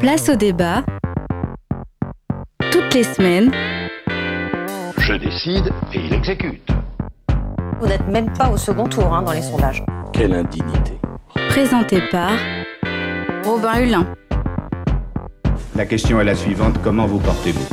Place au débat. Toutes les semaines. Je décide et il exécute. Vous n'êtes même pas au second tour hein, dans les sondages. Quelle indignité. Présenté par Robin Hulin. La question est la suivante, comment vous portez-vous?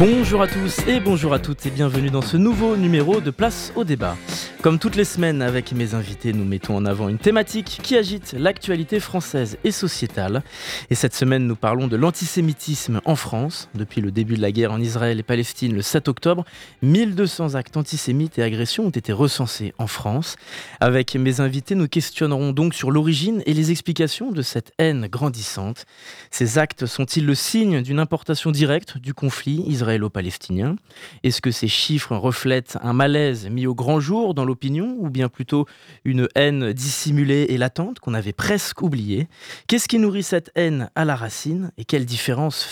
Bonjour à tous et bonjour à toutes et bienvenue dans ce nouveau numéro de Place au débat. Comme toutes les semaines avec mes invités, nous mettons en avant une thématique qui agite l'actualité française et sociétale. Et cette semaine, nous parlons de l'antisémitisme en France. Depuis le début de la guerre en Israël et Palestine le 7 octobre, 1200 actes antisémites et agressions ont été recensés en France. Avec mes invités, nous questionnerons donc sur l'origine et les explications de cette haine grandissante. Ces actes sont-ils le signe d'une importation directe du conflit israélo-palestinien? Est-ce que ces chiffres reflètent un malaise mis au grand jour dans opinion ou bien plutôt une haine dissimulée et latente qu'on avait presque oubliée? Qu'est-ce qui nourrit cette haine à la racine et quelle différence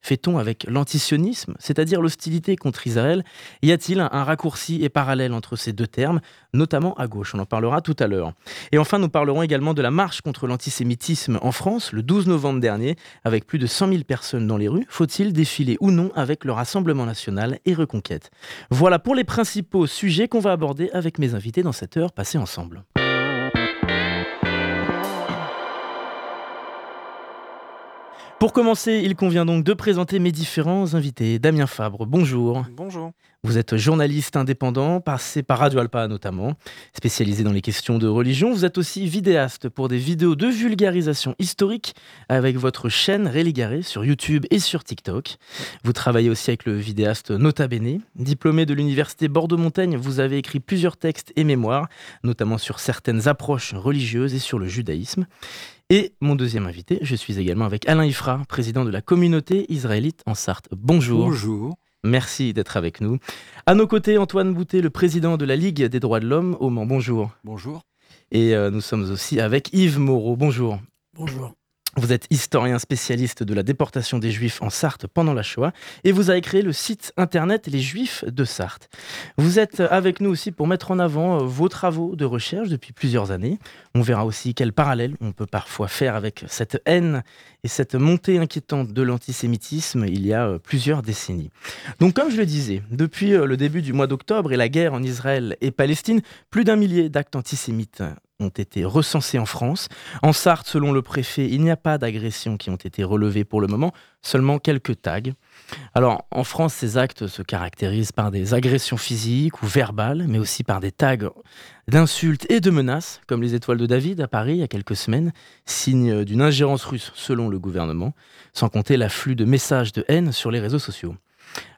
fait-on avec l'antisionisme, c'est-à-dire l'hostilité contre Israël? Y a-t-il un raccourci et parallèle entre ces deux termes, notamment à gauche? On en parlera tout à l'heure. Et enfin, nous parlerons également de la marche contre l'antisémitisme en France le 12 novembre dernier, avec plus de 100 000 personnes dans les rues. Faut-il défiler ou non avec le Rassemblement national et Reconquête? Voilà pour les principaux sujets qu'on va aborder avec mes invités dans cette heure passée ensemble. Pour commencer, il convient donc de présenter mes différents invités. Damien Fabre, bonjour. Bonjour. Vous êtes journaliste indépendant, passé par Radio Alpa notamment, spécialisé dans les questions de religion. Vous êtes aussi vidéaste pour des vidéos de vulgarisation historique avec votre chaîne Réligaré sur YouTube et sur TikTok. Vous travaillez aussi avec le vidéaste Nota Bene. Diplômé de l'université Bordeaux-Montaigne, vous avez écrit plusieurs textes et mémoires, notamment sur certaines approches religieuses et sur le judaïsme. Et mon deuxième invité, je suis également avec Alain Ifra, président de la communauté israélite en Sarthe. Bonjour. Bonjour. Merci d'être avec nous. À nos côtés, Antoine Boutet, le président de la Ligue des droits de l'homme au Mans. Bonjour. Bonjour. Et euh, nous sommes aussi avec Yves Moreau. Bonjour. Bonjour. Vous êtes historien spécialiste de la déportation des Juifs en Sarthe pendant la Shoah et vous avez créé le site internet Les Juifs de Sarthe. Vous êtes avec nous aussi pour mettre en avant euh, vos travaux de recherche depuis plusieurs années. On verra aussi quel parallèle on peut parfois faire avec cette haine et cette montée inquiétante de l'antisémitisme il y a euh, plusieurs décennies. Donc comme je le disais, depuis euh, le début du mois d'octobre et la guerre en Israël et Palestine, plus d'un millier d'actes antisémites ont été recensés en France. En Sarthe, selon le préfet, il n'y a pas d'agressions qui ont été relevées pour le moment, seulement quelques tags. Alors, en France, ces actes se caractérisent par des agressions physiques ou verbales, mais aussi par des tags d'insultes et de menaces, comme les étoiles de David à Paris il y a quelques semaines, signe d'une ingérence russe selon le gouvernement, sans compter l'afflux de messages de haine sur les réseaux sociaux.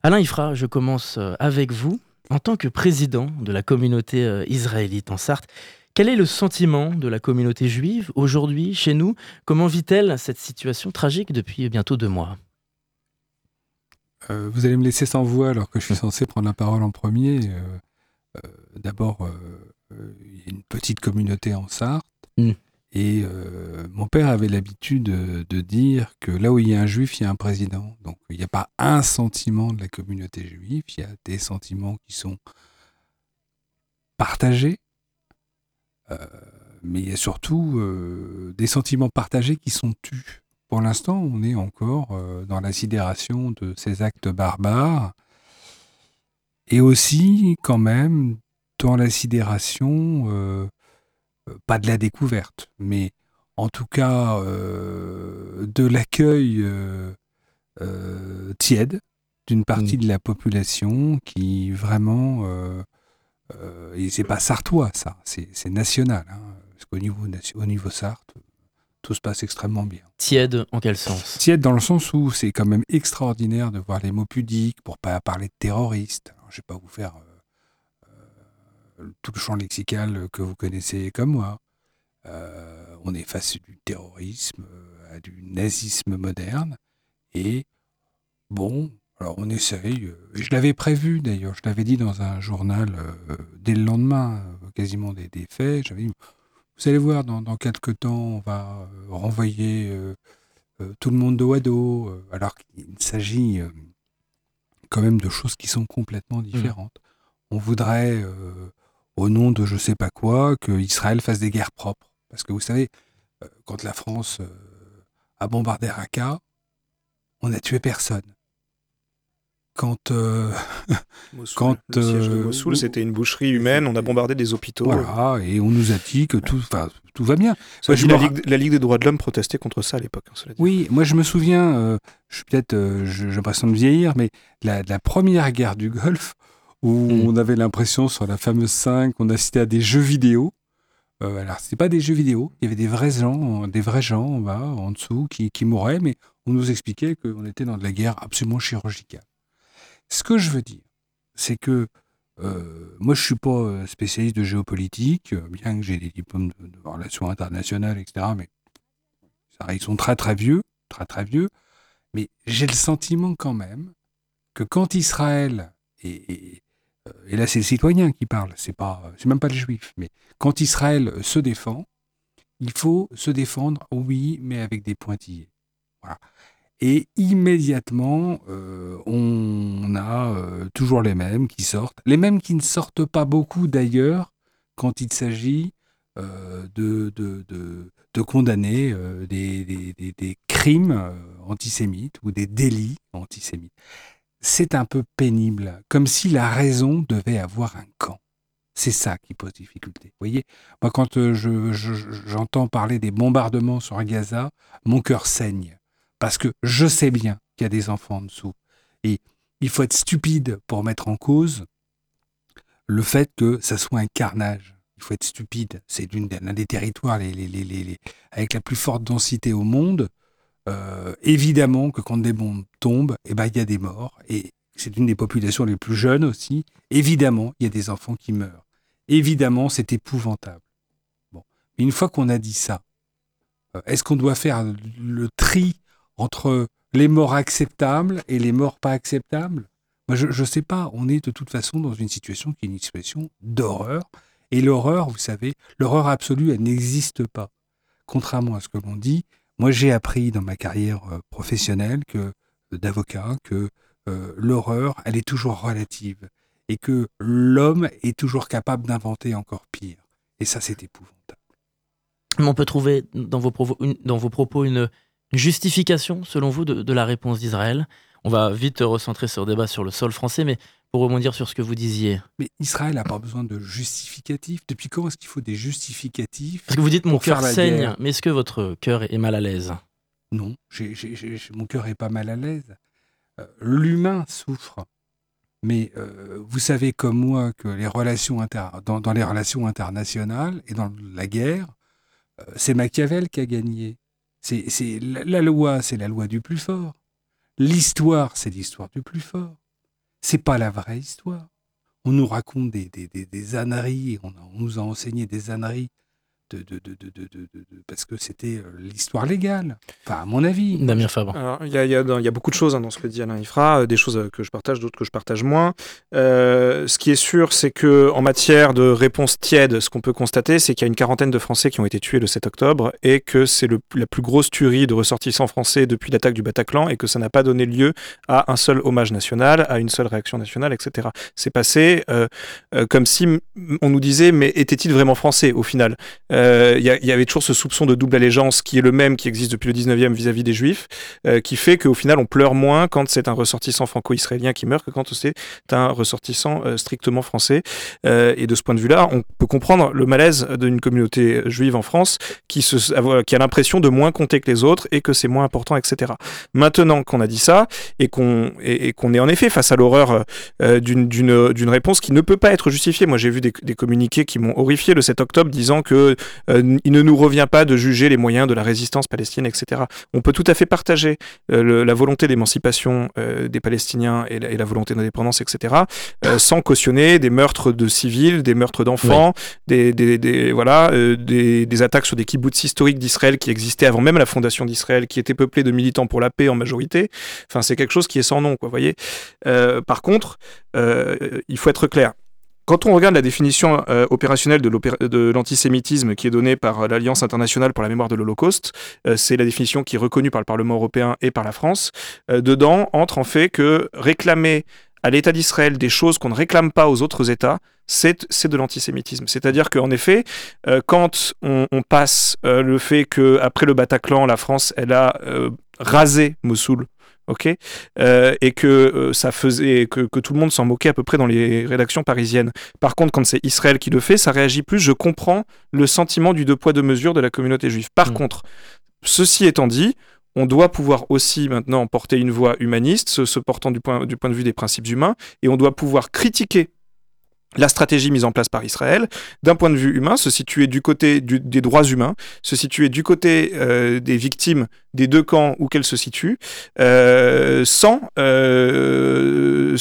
Alain Ifra, je commence avec vous. En tant que président de la communauté euh, israélite en Sarthe, quel est le sentiment de la communauté juive aujourd'hui chez nous? Comment vit-elle cette situation tragique depuis bientôt deux mois? Euh, Vous allez me laisser sans voix alors que je suis censé prendre la parole en premier. Euh, euh, D'abord, il y a une petite communauté en Sarthe. Mm. Et mon père avait l'habitude de, de, dire que là où il y a un juif, il y a un président. Donc il n'y a pas un sentiment de la communauté juive, il y a des sentiments qui sont partagés mais il y a surtout euh, des sentiments partagés qui sont tus. Pour l'instant, on est encore euh, dans la sidération de ces actes barbares et aussi quand même dans la sidération, pas de la découverte, mais en tout cas de l'accueil tiède d'une partie mmh. de la population qui vraiment euh, et c'est pas sartois, ça, c'est national. Hein, parce qu'au niveau, au niveau Sarthe, tout se passe extrêmement bien. Tiède en quel sens? Tiède dans le sens où c'est quand même extraordinaire de voir les mots pudiques pour pas parler de terroristes. Alors, je vais pas vous faire euh, euh, tout le champ lexical que vous connaissez comme moi. Euh, on est face du terrorisme, à du nazisme moderne. Et bon, alors on essaye, euh, je l'avais prévu d'ailleurs, je l'avais dit dans un journal euh, dès le lendemain, euh, quasiment des, des faits, j'avais dit, vous allez voir, dans, dans quelques temps, on va renvoyer tout le monde dos à dos, alors qu'il s'agit quand même de choses qui sont complètement mmh. différentes. On voudrait au nom de je sais pas quoi, que Israël fasse des guerres propres. Parce que vous savez, quand la France a bombardé Raqqa, on n'a tué personne. Quand, euh, Mossoul, Quand, le siège de euh, Mossoul, où- c'était une boucherie humaine, on a bombardé des hôpitaux. voilà, et on nous a dit que tout, tout va bien. Ça, Moi, je la, Ligue, la Ligue des droits de l'homme protestait contre ça à l'époque. hein. Oui, moi je me souviens, euh, je suis peut-être, euh, j'ai l'impression de vieillir, mais la, la première guerre du Golfe, où Mm. on avait l'impression sur la fameuse 5, on assistait à des jeux vidéo. Euh, alors, c'était pas des jeux vidéo, il y avait des vrais gens, des vrais gens en bas, en dessous, qui, qui mouraient, mais on nous expliquait qu'on était dans de la guerre absolument chirurgicale. Ce que je veux dire, c'est que euh, moi je suis pas euh, spécialiste de géopolitique, euh, bien que j'ai des diplômes de, relations internationales, etc. Mais ils sont très très vieux, très très vieux. Mais j'ai le sentiment quand même que quand Israël et, et, et là c'est le citoyen qui parle, c'est même pas le juif, mais quand Israël se défend, il faut se défendre, oui, mais avec des pointillés. Voilà. Et immédiatement, euh, on a euh, toujours les mêmes qui sortent, les mêmes qui ne sortent pas beaucoup d'ailleurs quand il s'agit euh, de, de, de, condamner des, des, des- crimes antisémites ou des délits antisémites. C'est un peu pénible, comme si la raison devait avoir un camp. C'est ça qui pose difficulté. Vous voyez, moi quand euh, je- j'entends parler des bombardements sur Gaza, mon cœur saigne. Parce que je sais bien qu'il y a des enfants en dessous. Et il faut être stupide pour mettre en cause le fait que ça soit un carnage. Il faut être stupide. C'est l'un des territoires avec la plus forte densité au monde. Euh, évidemment que quand des bombes tombent, eh ben, il y a des morts. Et c'est une des populations les plus jeunes aussi. Évidemment, il y a des enfants qui meurent. Évidemment, c'est épouvantable. Bon. Mais une fois qu'on a dit ça, euh, est-ce qu'on doit faire le tri entre les morts acceptables et les morts pas acceptables? Moi, je ne sais pas. On est de toute façon dans une situation qui est une situation d'horreur. Et l'horreur, vous savez, l'horreur absolue, elle n'existe pas. Contrairement à ce que l'on dit, moi j'ai appris dans ma carrière euh, professionnelle que euh, d'avocat que euh, l'horreur, elle est toujours relative et que l'homme est toujours capable d'inventer encore pire. Et ça, c'est épouvantable. On peut trouver dans vos, propos une justification, selon vous, de, de la réponse d'Israël? On va vite recentrer ce débat sur le sol français, mais pour rebondir sur ce que vous disiez. Mais Israël n'a pas besoin de justificatifs. Depuis quand est-ce qu'il faut des justificatifs Parce que vous dites mon cœur saigne, mais est-ce que votre cœur est mal à l'aise? Non, mon cœur est pas mal à l'aise. Euh, L'humain souffre. Mais euh, vous savez comme moi que les relations inter- dans, dans les relations internationales et dans la guerre, euh, c'est Machiavel qui a gagné. La, loi, c'est la loi du plus fort. L'histoire, c'est l'histoire du plus fort. C'est pas la vraie histoire. On nous raconte des, des, des, âneries, on, on nous a enseigné des âneries de, de, de, de, de, de- de- de- parce que c'était euh, l'histoire légale. Enfin, à mon avis. Damien Fabre. Alors, Il y, a, y y beaucoup de choses hein, dans ce que dit Alain Ifra, euh, des choses euh, que je partage, d'autres que je partage moins. Euh, ce qui est sûr, c'est que en matière de réponse tiède, ce qu'on peut constater, c'est qu'il y a une quarantaine de Français qui ont été tués le 7 octobre et que c'est la plus grosse tuerie de ressortissants français depuis l'attaque du Bataclan et que ça n'a pas donné lieu à un seul hommage national, à une seule réaction nationale, etc. C'est passé euh, euh, comme si on nous disait, mais était-il vraiment français au final? Euh, Il il y avait toujours ce soupçon de double allégeance qui est le même qui existe depuis le 19e vis-à-vis des Juifs, euh, qui fait qu'au final on pleure moins quand c'est un ressortissant franco-israélien qui meurt que quand c'est un ressortissant euh, strictement français. Euh, et de ce point de vue-là, on peut comprendre le malaise d'une communauté juive en France qui, a l'impression de moins compter que les autres et que c'est moins important, etc. Maintenant qu'on a dit ça et qu'on est en effet face à l'horreur euh, d'une- réponse qui ne peut pas être justifiée. Moi, j'ai vu des communiqués qui m'ont horrifié le 7 octobre disant que euh, il ne nous revient pas de juger les moyens de la résistance palestinienne, etc. On peut tout à fait partager euh, le- la volonté d'émancipation euh, des Palestiniens et la, et la volonté d'indépendance, etc., sans cautionner des meurtres de civils, des meurtres d'enfants, des, des- des- voilà, des, des attaques sur des kibbutz historiques d'Israël qui existaient avant même la fondation d'Israël, qui étaient peuplés de militants pour la paix en majorité. Enfin, c'est quelque chose qui est sans nom, quoi, voyez. Par contre, il faut être clair. Quand on regarde la définition euh, opérationnelle de l'antisémitisme qui est donnée par euh, l'Alliance internationale pour la mémoire de l'Holocauste, euh, c'est la définition qui est reconnue par le Parlement européen et par la France. Dedans entre en fait que réclamer à l'État d'Israël des choses qu'on ne réclame pas aux autres États, c'est de l'antisémitisme. C'est-à-dire qu'en effet, quand on, passe le fait que après le Bataclan, la France, elle a rasé Mossoul, ok, euh, et que euh, ça faisait que, que tout le monde s'en moquait à peu près dans les rédactions parisiennes. Par contre, quand c'est Israël qui le fait, ça réagit plus. Je comprends le sentiment du deux poids deux mesures de la communauté juive. Par Mm. contre, ceci étant dit, on doit pouvoir aussi maintenant porter une voix humaniste, se, se portant du point, du point de vue des principes humains, et on doit pouvoir critiquer la stratégie mise en place par Israël, d'un point de vue humain, se situer du côté des droits humains, se situer du côté euh, des victimes des deux camps où qu'elles se situent, euh, sans, euh,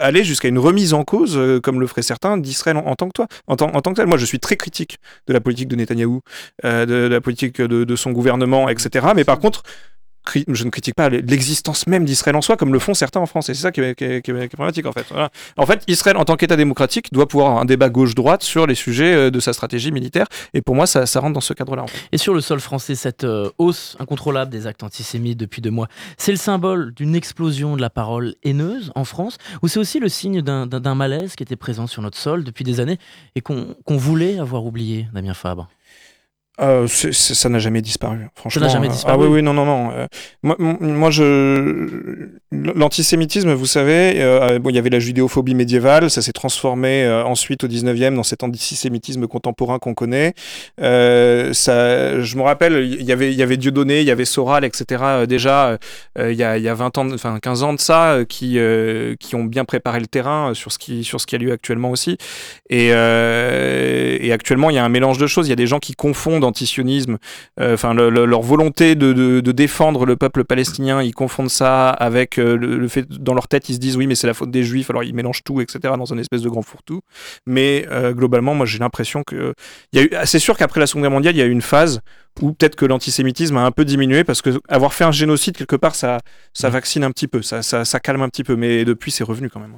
aller jusqu'à une remise en cause, comme le feraient certains, d'Israël en, tant que en, tant- que tel. Moi, je suis très critique de la politique de Netanyahou, de, la politique de, son gouvernement, etc. Mais par contre, je ne critique pas l'existence même d'Israël en soi, comme le font certains en France. Et c'est ça qui est, problématique, en fait. En fait, Israël, en tant qu'État démocratique, doit pouvoir avoir un débat gauche-droite sur les sujets euh, de sa stratégie militaire. Et pour moi, ça, rentre dans ce cadre-là. Et sur le sol français, cette euh, hausse incontrôlable des actes antisémites depuis deux mois, c'est le symbole d'une explosion de la parole haineuse en France, ou c'est aussi le signe d'un- malaise qui était présent sur notre sol depuis des années et qu'on voulait avoir oublié, Damien Fabre? Euh, c'est- ça n'a jamais disparu, franchement. n'a jamais Euh, disparu. Ah oui, oui, non, non, non. Euh, moi, je l'antisémitisme, vous savez, euh, bon, il y avait la judéophobie médiévale, ça s'est transformé ensuite au 19e dans cet antisémitisme contemporain qu'on connaît. Ça, je me rappelle, il y avait, il y avait Dieudonné, il y avait Soral, etc. déjà, il y, a, y a 20 ans, enfin 15 ans de ça, qui, qui ont bien préparé le terrain sur ce qui, sur ce qui a lieu actuellement aussi. Et, et actuellement, il y a un mélange de choses. Il y a des gens qui confondent antisionisme, euh, enfin le- le- leur volonté de, de- de défendre le peuple palestinien, ils confondent ça avec euh, le, le fait dans leur tête ils se disent oui mais c'est la faute des juifs, alors ils mélangent tout etc dans un espèce de grand fourre-tout. Mais euh, globalement, moi j'ai l'impression que il y a eu, c'est sûr qu'après la Seconde Guerre mondiale, il y a eu une phase où peut-être que l'antisémitisme a un peu diminué parce que avoir fait un génocide quelque part, ça, ça vaccine un petit peu, ça, ça, ça calme un petit peu. Mais depuis, c'est revenu quand même.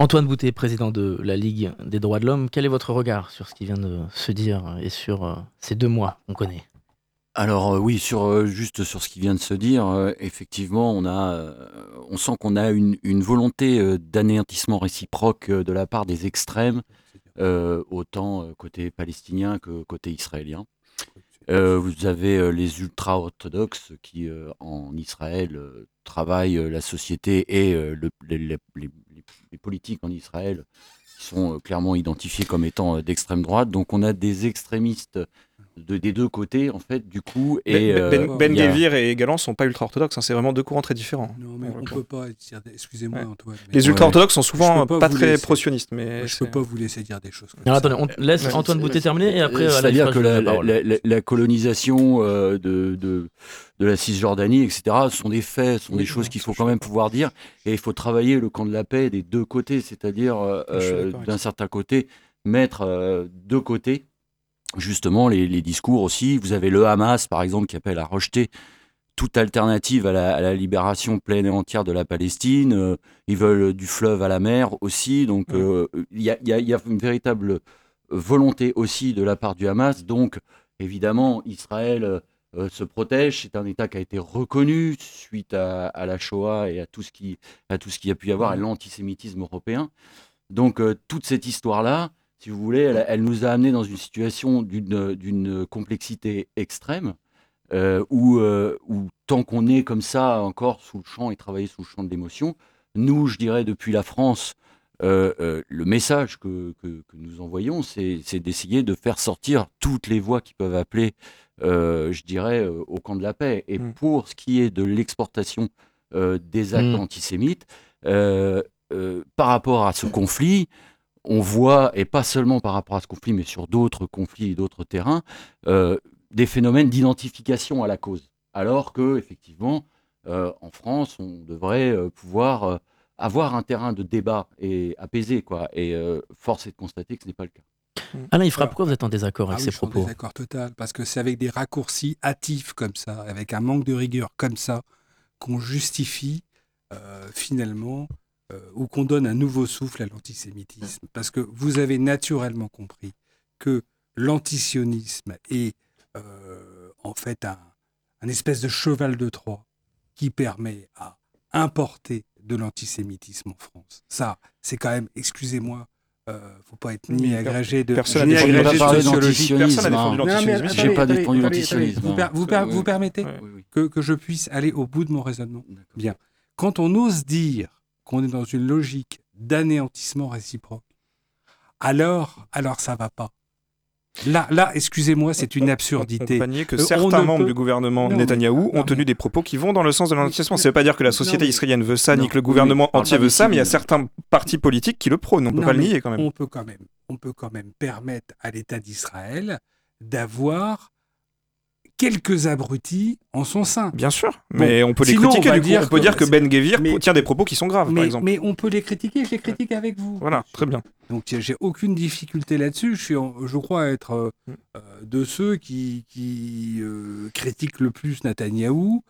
Antoine Boutet, président de la Ligue des droits de l'homme, quel est votre regard sur ce qui vient de se dire et sur euh, ces deux mois qu'on connaît? Alors euh, oui, euh, juste sur ce qui vient de se dire, effectivement, on a, on sent qu'on a une, volonté d'anéantissement réciproque de la part des extrêmes, autant côté palestinien que côté israélien. Vous avez les ultra-orthodoxes qui, en Israël, travaillent euh, la société et euh, le- les, politiques en Israël sont euh, clairement identifiés comme étant d'extrême droite. Donc on a des extrémistes de, des deux côtés, en fait, du coup. Et, ben, ben, euh, Ben a- et Galan sont pas ultra-orthodoxes, hein, c'est vraiment deux courants très différents. Non, mais on peut pas Excusez-moi, Ouais. Antoine. mais- Les Ouais. ultra-orthodoxes sont souvent pas très laisser. pro-sionistes, mais Moi, je peux pas vous laisser dire des choses comme Alors ça. attendez, on laisse Ouais. Antoine Boutet terminer et après, Euh, C'est-à-dire que la, la parole. la- la- la colonisation euh, de, de, de la Cisjordanie, etc., ce sont des faits, ce sont Oui, des non, choses qu'il faut quand même pouvoir dire. Et il faut travailler le camp de la paix des deux côtés, c'est-à-dire euh, euh, d'un certain côté, mettre euh, de côté justement les, les discours aussi. Vous avez le Hamas, par exemple, qui appelle à rejeter toute alternative à la, à la libération pleine et entière de la Palestine. Euh, ils veulent du fleuve à la mer aussi. Donc, Ouais. euh, il y, a, y y une véritable volonté aussi de la part du Hamas. Donc, évidemment, Israël euh, se protège. C'est un État qui a été reconnu suite à, à la Shoah et à tout ce qui, à tout ce qui a pu y avoir, à l'antisémitisme européen. Donc, euh, toute cette histoire-là, si vous voulez, elle, elle nous a amené dans une situation d'une complexité extrême. euh, où, euh, où tant qu'on est comme ça encore sous le champ et travailler sous le champ de l'émotion, nous, je dirais depuis la France, euh, le message que, que- que nous envoyons, c'est d'essayer de faire sortir toutes les voix qui peuvent appeler, je dirais, au camp de la paix. Et Mm. pour ce qui est de l'exportation des actes Mm. antisémites, par rapport à ce conflit, on voit, et pas seulement par rapport à ce conflit, mais sur d'autres conflits et d'autres terrains, euh, des phénomènes d'identification à la cause. Alors que, effectivement, euh, en France, on devrait euh, pouvoir euh, avoir un terrain de débat et apaisé, quoi. Et euh, force est de constater que ce n'est pas le cas. Alain Ifra, Alors, pourquoi vous êtes en désaccord Ah avec oui, ces je suis en propos? désaccord total, parce que c'est avec des raccourcis hâtifs comme ça, avec un manque de rigueur comme ça, qu'on justifie euh, finalement euh, ou qu'on donne un nouveau souffle à l'antisémitisme. Parce que vous avez naturellement compris que l'antisionisme est euh, en fait un, un espèce de cheval de Troie qui permet à importer de l'antisémitisme en France. Ça, c'est quand même, excusez-moi, euh, faut pas être ni agrégé de personne n'a défendu hein. l'antisionisme. attendez, J'ai pas défendu l'antisionisme. Vous, per- vous, per- Euh, vous permettez Oui, oui. que, que je puisse aller au bout de mon raisonnement. Bien. Quand on ose dire qu'on est dans une logique d'anéantissement réciproque, alors, alors ça va pas. Là, là, excusez-moi, c'est une absurdité. On que Euh, on certains ne membres peut- du gouvernement Netanyahou ont tenu des propos qui vont dans le sens de l'antisionisme. Ça ne veut pas dire que la société Non, israélienne veut ça, ni Non, que le gouvernement mais entier veut ça, mais il y a certains partis politiques qui le prônent. On ne peut pas le nier quand même. On peut quand même, on peut quand même permettre à l'État d'Israël d'avoir quelques abrutis en son sein. Bien sûr, mais on peut les sinon, on critiquer va du coup. dire on peut que- dire que Ben Gevir mais- tient des propos qui sont graves, par mais, exemple. mais on peut les critiquer, je les critique avec vous. Voilà, très bien. Donc j'ai aucune difficulté là-dessus. Je, suis en- je crois être euh, Mm. euh, de ceux qui, qui euh, critiquent le plus Netanyahou.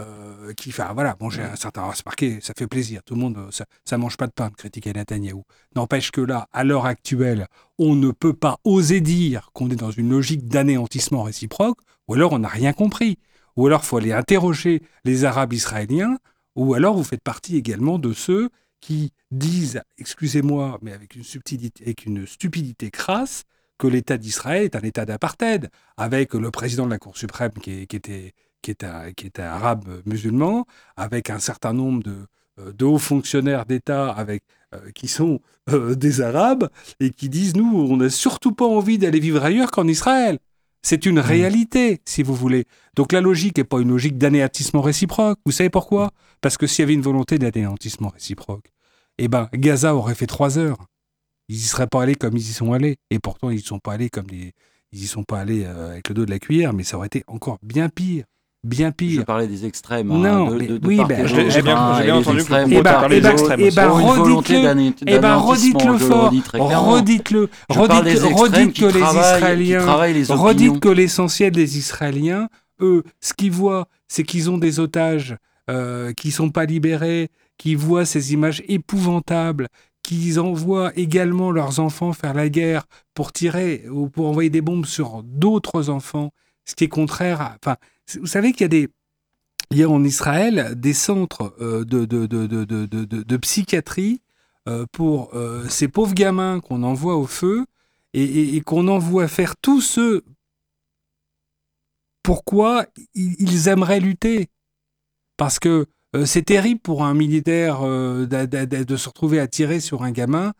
Euh, qui, enfin voilà, bon, j'ai un certain, c'est marqué, ça fait plaisir. Tout le monde, euh, ça, ça mange pas de pain de critiquer Netanyahou. N'empêche que là, à l'heure actuelle, on ne peut pas oser dire qu'on est dans une logique d'anéantissement réciproque, ou alors on n'a rien compris, ou alors faut aller interroger les Arabes israéliens, ou alors vous faites partie également de ceux qui disent, excusez-moi, mais avec une subtilité, avec une stupidité crasse, que l'État d'Israël est un État d'apartheid, avec le président de la Cour suprême qui, est- qui était, qui, est un, qui était arabe musulman, avec un certain nombre de, euh, de hauts fonctionnaires d'État avec, euh, qui sont euh, des Arabes, et qui disent, nous, on n'a surtout pas envie d'aller vivre ailleurs qu'en Israël. C'est une réalité, si vous voulez. Donc la logique n'est pas une logique d'anéantissement réciproque. Vous savez pourquoi? Parce que s'il y avait une volonté d'anéantissement réciproque, eh ben, Gaza aurait fait trois heures. Ils n'y seraient pas allés comme ils y sont allés. Et pourtant, ils n'y sont pas allés comme des... Ils y sont pas allés euh, avec le dos de la cuillère, mais ça aurait été encore bien pire. Bien Je pire. parlais des extrêmes. Non, hein, de, mais de, de oui, ben, et je- j'ai bien- hein, et bien entendu que vous Eh ben, eh des extrêmes eh ben, pour une volonté redites-le. Eh ben, d'anéantissement, redites-le je fort. Redites-le. Je parle Redites, des extrêmes redites qui que les Israéliens. Redites que l'essentiel des Israéliens, eux, ce qu'ils voient, c'est qu'ils ont des otages euh, qui sont pas libérés, qui voient ces images épouvantables, qu'ils envoient également leurs enfants faire la guerre pour tirer ou pour envoyer des bombes sur d'autres enfants, ce qui est contraire à. Enfin, vous savez qu'il y a des. Il y a en Israël des centres euh, de, de, de, de, psychiatrie euh, pour euh, ces pauvres gamins qu'on envoie au feu et, qu'on envoie faire tous ceux pourquoi ils aimeraient lutter. Parce que c'est terrible pour un militaire de se retrouver à tirer sur un gamin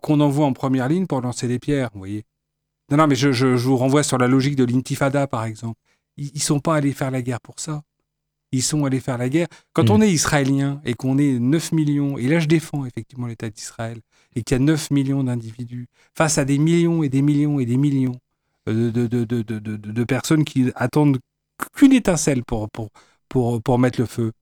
qu'on envoie en première ligne pour lancer des pierres, vous voyez. Non, non, mais je, je- je vous renvoie sur la logique de l'intifada, par exemple. Ils ne sont pas allés faire la guerre pour ça. Ils sont allés faire la guerre. Quand Mm. on est israélien et qu'on est 9 millions, et là je défends effectivement l'État d'Israël, et qu'il y a 9 millions d'individus, face à des millions et des millions et des millions euh, de, de, de, de, personnes qui attendent qu'une étincelle pour, pour, pour, pour mettre le feu,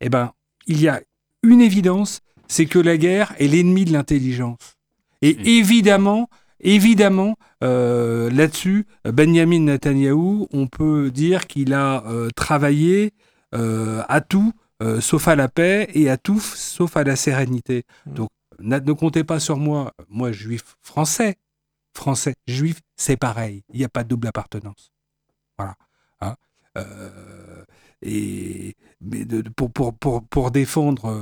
eh ben, il y a une évidence, c'est que la guerre est l'ennemi de l'intelligence. Et Mm. évidemment, évidemment, euh, là-dessus, Benjamin Netanyahou, on peut dire qu'il a euh, travaillé euh, à tout, sauf à la paix, et à tout, sauf à la sérénité. Mm. Donc, ne comptez pas sur moi, moi, juif français, français, juif, c'est pareil. Il n'y a pas de double appartenance. Voilà. Hein. Et mais de- pour, pour, pour, pour défendre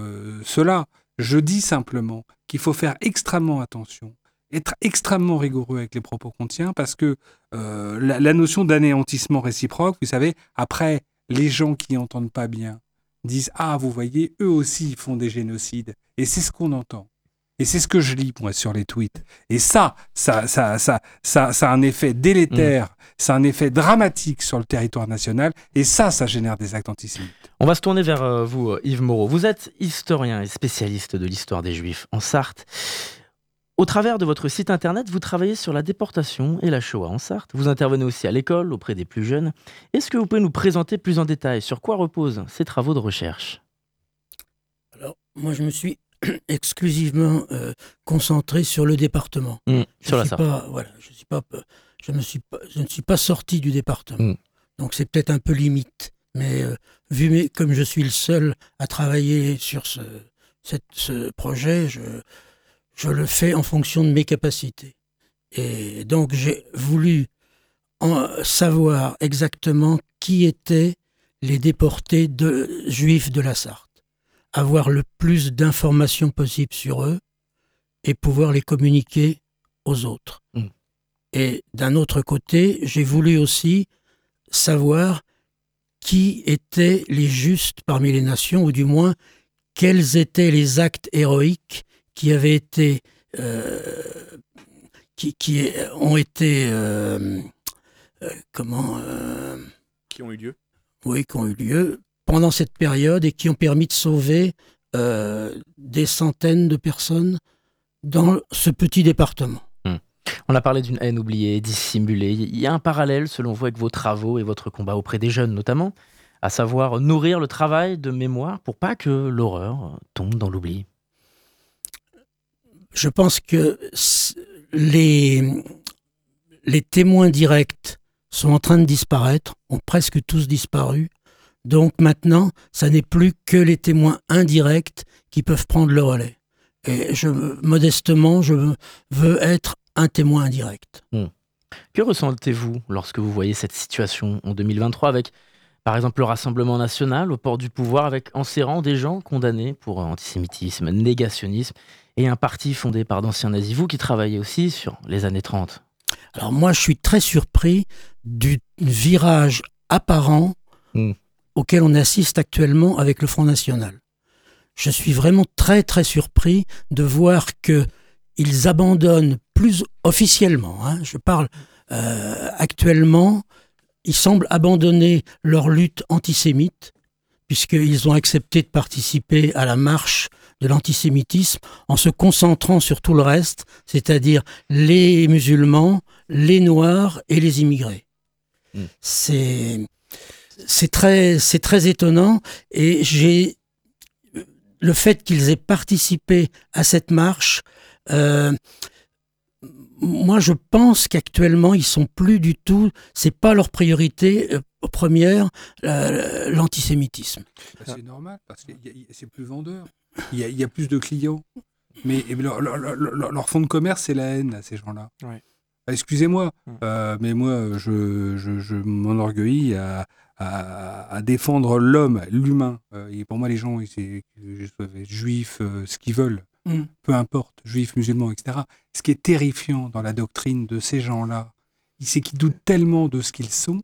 cela, je dis simplement qu'il faut faire extrêmement attention, être extrêmement rigoureux avec les propos qu'on tient, parce que euh, la, la notion d'anéantissement réciproque, vous savez, après, les gens qui n'entendent pas bien disent Ah, vous voyez, eux aussi ils font des génocides. Et c'est ce qu'on entend. Et c'est ce que je lis, moi, sur les tweets. Et ça, ça, ça, ça, ça, ça a un effet délétère, ça a un effet dramatique sur le territoire national. Et ça, ça génère des actes antisémites. On va se tourner vers euh, vous, euh, Yves Moreau. Vous êtes historien et spécialiste de l'histoire des Juifs en Sarthe. Au travers de votre site internet, vous travaillez sur la déportation et la Shoah en Sarthe. Vous intervenez aussi à l'école auprès des plus jeunes. Est-ce que vous pouvez nous présenter plus en détail sur quoi reposent ces travaux de recherche? Alors, moi, je me suis exclusivement euh, concentré sur le département. Mmh, Je Sur la suis Sarthe. pas, voilà, je suis pas, je me suis pas, je ne suis pas sorti du département. Mm. Donc c'est peut-être un peu limite, mais euh, vu mes, comme je suis le seul à travailler sur ce, cette- ce projet, je, je le fais en fonction de mes capacités. Et donc j'ai voulu en savoir exactement qui étaient les déportés de, juifs de la Sarthe, avoir le plus d'informations possible sur eux, et pouvoir les communiquer aux autres. Mm. Et d'un autre côté, j'ai voulu aussi savoir qui étaient les justes parmi les nations, ou du moins quels étaient les actes héroïques qui avaient été, euh, qui, qui ont été, euh, euh, comment, euh, Qui ont eu lieu. oui, qui ont eu lieu pendant cette période et qui ont permis de sauver euh, des centaines de personnes dans ce petit département. On a parlé d'une haine oubliée, dissimulée. Il y a un parallèle, selon vous, avec vos travaux et votre combat auprès des jeunes notamment, à savoir nourrir le travail de mémoire pour pas que l'horreur tombe dans l'oubli. Je pense que les, témoins directs sont en train de disparaître, ont presque tous disparu. Donc maintenant, ça n'est plus que les témoins indirects qui peuvent prendre le relais. Et modestement, je veux être un témoin indirect. Que ressentez-vous lorsque vous voyez cette situation en 2023 avec, par exemple, le Rassemblement national au port du pouvoir, avec en ses rangs des gens condamnés pour antisémitisme, négationnisme, et un parti fondé par d'anciens nazis, vous qui travaillez aussi sur les années 30 Alors moi, je suis très surpris du virage apparent Mm. auquel on assiste actuellement avec le Front National. Je suis vraiment très très surpris de voir que ils abandonnent plus officiellement. hein, je parle euh, actuellement, ils semblent abandonner leur lutte antisémite puisqu'ils ont accepté de participer à la marche de l'antisémitisme en se concentrant sur tout le reste, c'est-à-dire les musulmans, les noirs et les immigrés. Mm. C'est c'est très c'est très étonnant et j'ai le fait qu'ils aient participé à cette marche. euh, moi, je pense qu'actuellement, ils sont plus du tout. C'est pas leur priorité euh, première, euh, l'antisémitisme. Bah, c'est normal, parce que c'est plus vendeur. Il y, a, il y a plus de clients. Mais leur, leur- leur- leur- leur fond de commerce, c'est la haine, à ces gens-là. Ouais. Ah, Excusez-moi, Mm. euh, mais moi, je, je, je m'enorgueillis à, à, à défendre l'homme, l'humain. Euh, et pour moi, les gens, c'est qu'ils soient juifs, euh, ce qu'ils veulent, Mm. peu importe, juifs, musulmans, etc. Ce qui est terrifiant dans la doctrine de ces gens-là, c'est qu'ils doutent tellement de ce qu'ils sont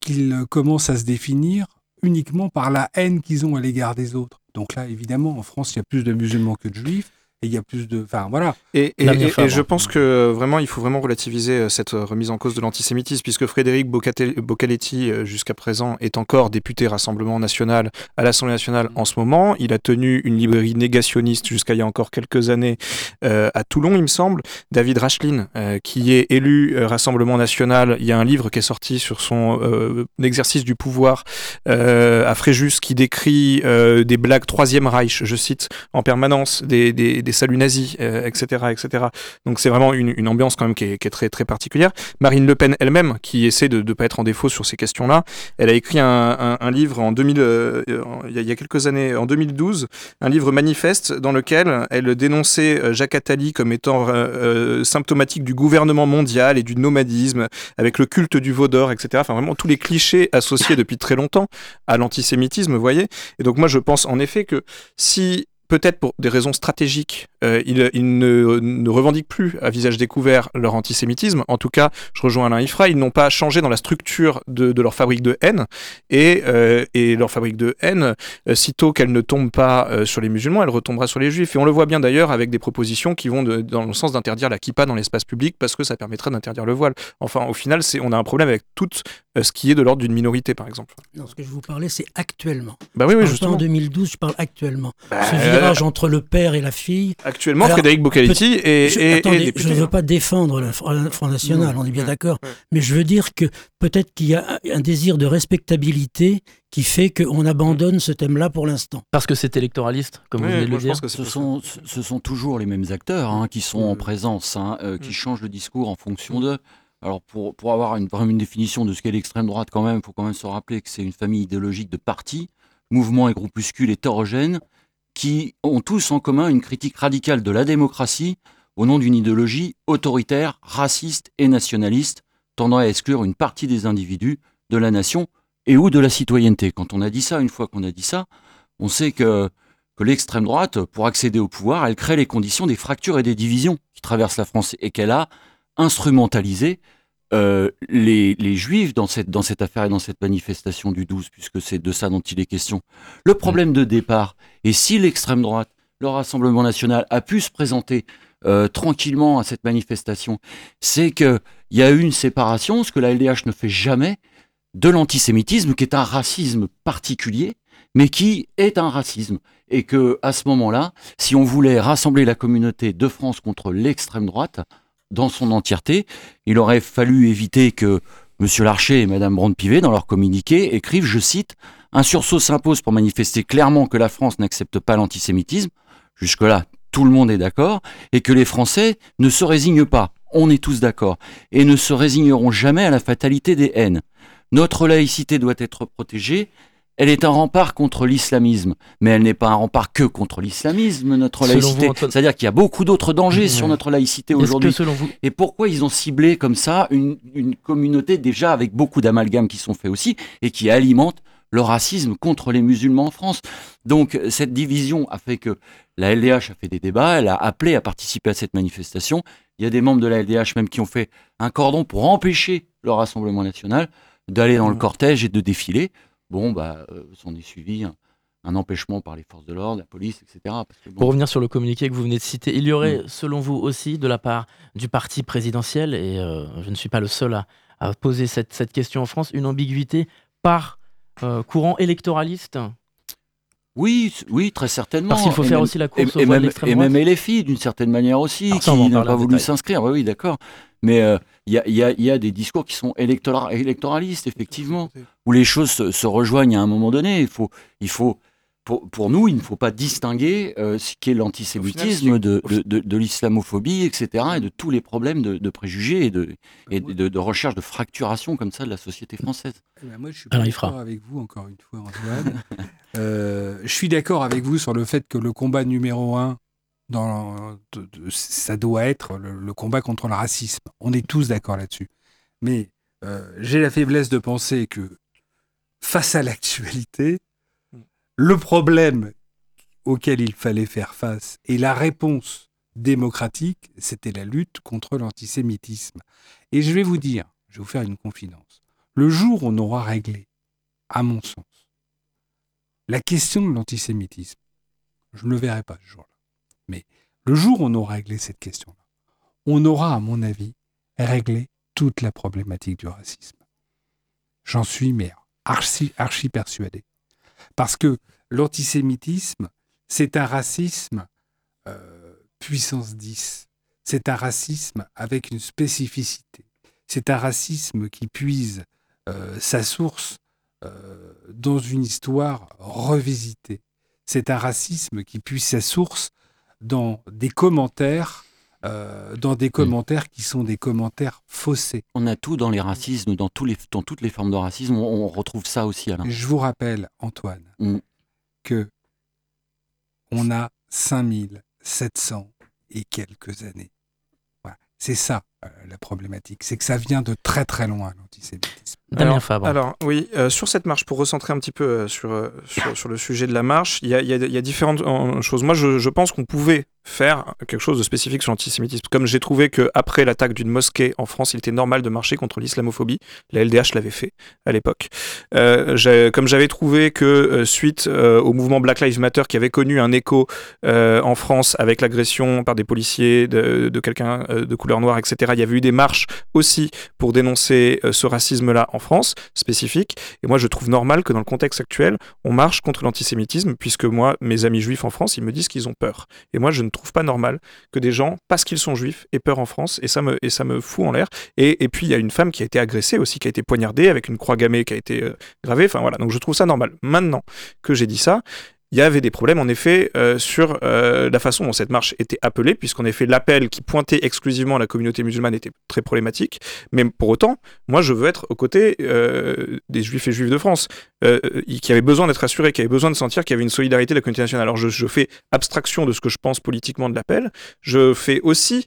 qu'ils euh, commencent à se définir uniquement par la haine qu'ils ont à l'égard des autres. Donc là, évidemment, en France, il y a plus de musulmans que de juifs, et il y a plus de... Enfin, voilà. Et, et- Damien et- et Fabre. je pense que vraiment, il faut vraiment relativiser euh, cette euh, remise en cause de l'antisémitisme, puisque Frédéric Boccaletti, euh, jusqu'à présent, est encore député Rassemblement National à l'Assemblée nationale en ce moment. Il a tenu une librairie négationniste jusqu'à il y a encore quelques années euh, à Toulon, il me semble. David Rachlin, euh, qui est élu Rassemblement National, il y a un livre qui est sorti sur son euh, exercice du pouvoir à Fréjus, qui décrit des blagues Troisième Reich, je cite, en permanence, des, des, des saluts nazis, euh, etc., etc. Donc c'est vraiment une, ambiance quand même qui est, très, très particulière. Marine Le Pen elle-même, qui essaie de ne pas être en défaut sur ces questions-là, elle a écrit un, livre en 2000, euh, il y a- quelques années, en 2012, un livre manifeste dans lequel elle dénonçait euh, Jacques Attali comme étant symptomatique du gouvernement mondial et du nomadisme, avec le culte du veau d'or, etc. Enfin vraiment tous les clichés associés depuis très longtemps à l'antisémitisme, vous voyez. Et donc moi je pense en effet que si peut-être pour des raisons stratégiques, euh, ils, ne, revendiquent plus à visage découvert leur antisémitisme. En tout cas, je rejoins Alain Ifra, ils n'ont pas changé dans la structure de, leur fabrique de haine. Et, euh, et leur fabrique de haine, euh, sitôt qu'elle ne tombe pas euh, sur les musulmans, elle retombera sur les juifs. Et on le voit bien d'ailleurs avec des propositions qui vont dans le sens d'interdire la kippa dans l'espace public parce que ça permettrait d'interdire le voile. Enfin, au final, on a un problème avec tout euh, ce qui est de l'ordre d'une minorité, par exemple. Non, ce que je vous parlais, c'est actuellement. Bah oui, oui, justement. en 2012, je parle actuellement. Bah, Ce euh, virage entre le père et la fille. Actuellement, Alors, Frédéric Boccaletti est, Je, est- est attendez, député. je ne veux pas défendre le Front National, Non. on est bien Ouais, d'accord. ouais. Mais je veux dire que peut-être qu'il y a un désir de respectabilité qui fait qu'on abandonne ce thème-là pour l'instant. Parce que c'est électoraliste, comme vous venez de le dire. pense que c'est Ce sont, ce- sont toujours les mêmes acteurs hein, qui sont en Mm. présence, hein, euh, qui changent le discours en fonction d'eux. Alors pour, avoir une, une définition de ce qu'est l'extrême droite quand même, il faut quand même se rappeler que c'est une famille idéologique de partis, mouvements et groupuscules hétérogènes qui ont tous en commun une critique radicale de la démocratie au nom d'une idéologie autoritaire, raciste et nationaliste, tendant à exclure une partie des individus de la nation et ou de la citoyenneté. Quand on a dit ça, une fois qu'on a dit ça, on sait que l'extrême droite, pour accéder au pouvoir, elle crée les conditions des fractures et des divisions qui traversent la France et qu'elle a instrumentalisé euh, les, juifs dans cette, dans cette affaire et dans cette manifestation du 12, puisque c'est de ça dont il est question. Le problème de départ, et si l'extrême droite, le Rassemblement national, a pu se présenter euh, tranquillement à cette manifestation, c'est qu'il y a eu une séparation, ce que la LDH ne fait jamais, de l'antisémitisme, qui est un racisme particulier, mais qui est un racisme. Et que à ce moment-là, si on voulait rassembler la communauté de France contre l'extrême droite, dans son entièreté, il aurait fallu éviter que M. Larcher et Mme Brand-Pivet, dans leur communiqué, écrivent, je cite, Un sursaut s'impose pour manifester clairement que la France n'accepte pas l'antisémitisme. Jusque-là, tout le monde est d'accord. Et que les Français ne se résignent pas. On est tous d'accord. Et ne se résigneront jamais à la fatalité des haines. Notre laïcité doit être protégée elle est un rempart contre l'islamisme, mais elle n'est pas un rempart que contre l'islamisme, notre laïcité. C'est-à-dire qu'il y a beaucoup d'autres dangers sur notre laïcité aujourd'hui. Vous... Et pourquoi ils ont ciblé comme ça une, une communauté déjà avec beaucoup d'amalgames qui sont faits aussi et qui alimentent le racisme contre les musulmans en France? Donc cette division a fait que la LDH a fait des débats, elle a appelé à participer à cette manifestation. Il y a des membres de la LDH même qui ont fait un cordon pour empêcher le Rassemblement national d'aller dans le mmh. cortège et de défiler. Bon, bah, euh, s'en est suivi un, empêchement par les forces de l'ordre, la police, etc. Pour revenir sur le communiqué que vous venez de citer, il y aurait, mm. selon vous aussi, de la part du parti présidentiel, et euh, je ne suis pas le seul à, poser cette, question en France, une ambiguïté par euh, courant électoraliste? Oui, oui, très certainement. Parce qu'il faut faire aussi la course et, et même, et même LFI, d'une certaine manière aussi, qui n'a pas voulu s'inscrire. Oui, oui d'accord. Mais euh, il y, a, y, a, des discours qui sont électoralistes, effectivement, où les choses se, rejoignent à un moment donné. Il faut, il faut pour, pour nous, il ne faut pas distinguer euh, ce qu'est l'antisémitisme de, de, de, l'islamophobie, etc., et de tous les problèmes de, préjugés et, de, et de, recherche de fracturation comme ça de la société française. Eh ben, moi, je suis d'accord avec vous, encore une fois, Antoine. euh, je suis d'accord avec vous sur le fait que le combat numéro un ça doit être le, combat contre le racisme. On est tous d'accord là-dessus. Mais euh, j'ai la faiblesse de penser que face à l'actualité, le problème auquel il fallait faire face et la réponse démocratique, c'était la lutte contre l'antisémitisme. Et je vais vous dire, je vais vous faire une confidence. Le jour où on aura réglé, à mon sens, la question de l'antisémitisme, je ne le verrai pas ce jour-là. Mais le jour où on aura réglé cette question-là, on aura, à mon avis, réglé toute la problématique du racisme. J'en suis mais archi, persuadé. Parce que l'antisémitisme, c'est un racisme euh, puissance 10. C'est un racisme avec une spécificité. C'est un racisme qui puise euh, sa source euh, dans une histoire revisitée. C'est un racisme qui puise sa source dans des commentaires euh, dans des commentaires qui sont des commentaires faussés. On a tout dans les racismes, dans, tous les, dans toutes les formes de racisme, on, retrouve ça aussi. Alain. Je vous rappelle, Antoine, mm. que on a 5700 et quelques années. C'est ça euh, la problématique, c'est que ça vient de très très loin l'antisémitisme. Alors, alors, oui, euh, sur cette marche, pour recentrer un petit peu euh, sur, sur, le sujet de la marche, il y a, y a, différentes choses. Moi, je, je pense qu'on pouvait faire quelque chose de spécifique sur l'antisémitisme. Comme j'ai trouvé qu'après l'attaque d'une mosquée en France, il était normal de marcher contre l'islamophobie, la LDH l'avait fait à l'époque. Euh, comme j'avais trouvé que suite au mouvement Black Lives Matter qui avait connu un écho en France avec l'agression par des policiers de, de quelqu'un de couleur noire, etc., il y avait eu des marches aussi pour dénoncer ce racisme-là en France, spécifique. Et moi, je trouve normal que dans le contexte actuel, on marche contre l'antisémitisme, puisque moi, mes amis juifs en France, ils me disent qu'ils ont peur. Et moi, je ne trouve pas normal que des gens, parce qu'ils sont juifs, aient peur en France, et ça me, et ça me fout en l'air. Et, et, puis, il y a une femme qui a été agressée aussi, qui a été poignardée avec une croix gammée qui a été euh, gravée. Enfin voilà, donc je trouve ça normal. Maintenant que j'ai dit ça, il y avait des problèmes en effet euh, sur euh, la façon dont cette marche était appelée, puisqu'en effet l'appel qui pointait exclusivement la communauté musulmane était très problématique. Mais pour autant, moi je veux être aux côtés euh, des juifs et juifs de France, qui avaient besoin d'être assurés, qui avaient besoin de sentir qu'il y avait une solidarité de la communauté nationale. Alors je fais abstraction de ce que je pense politiquement de l'appel, je fais aussi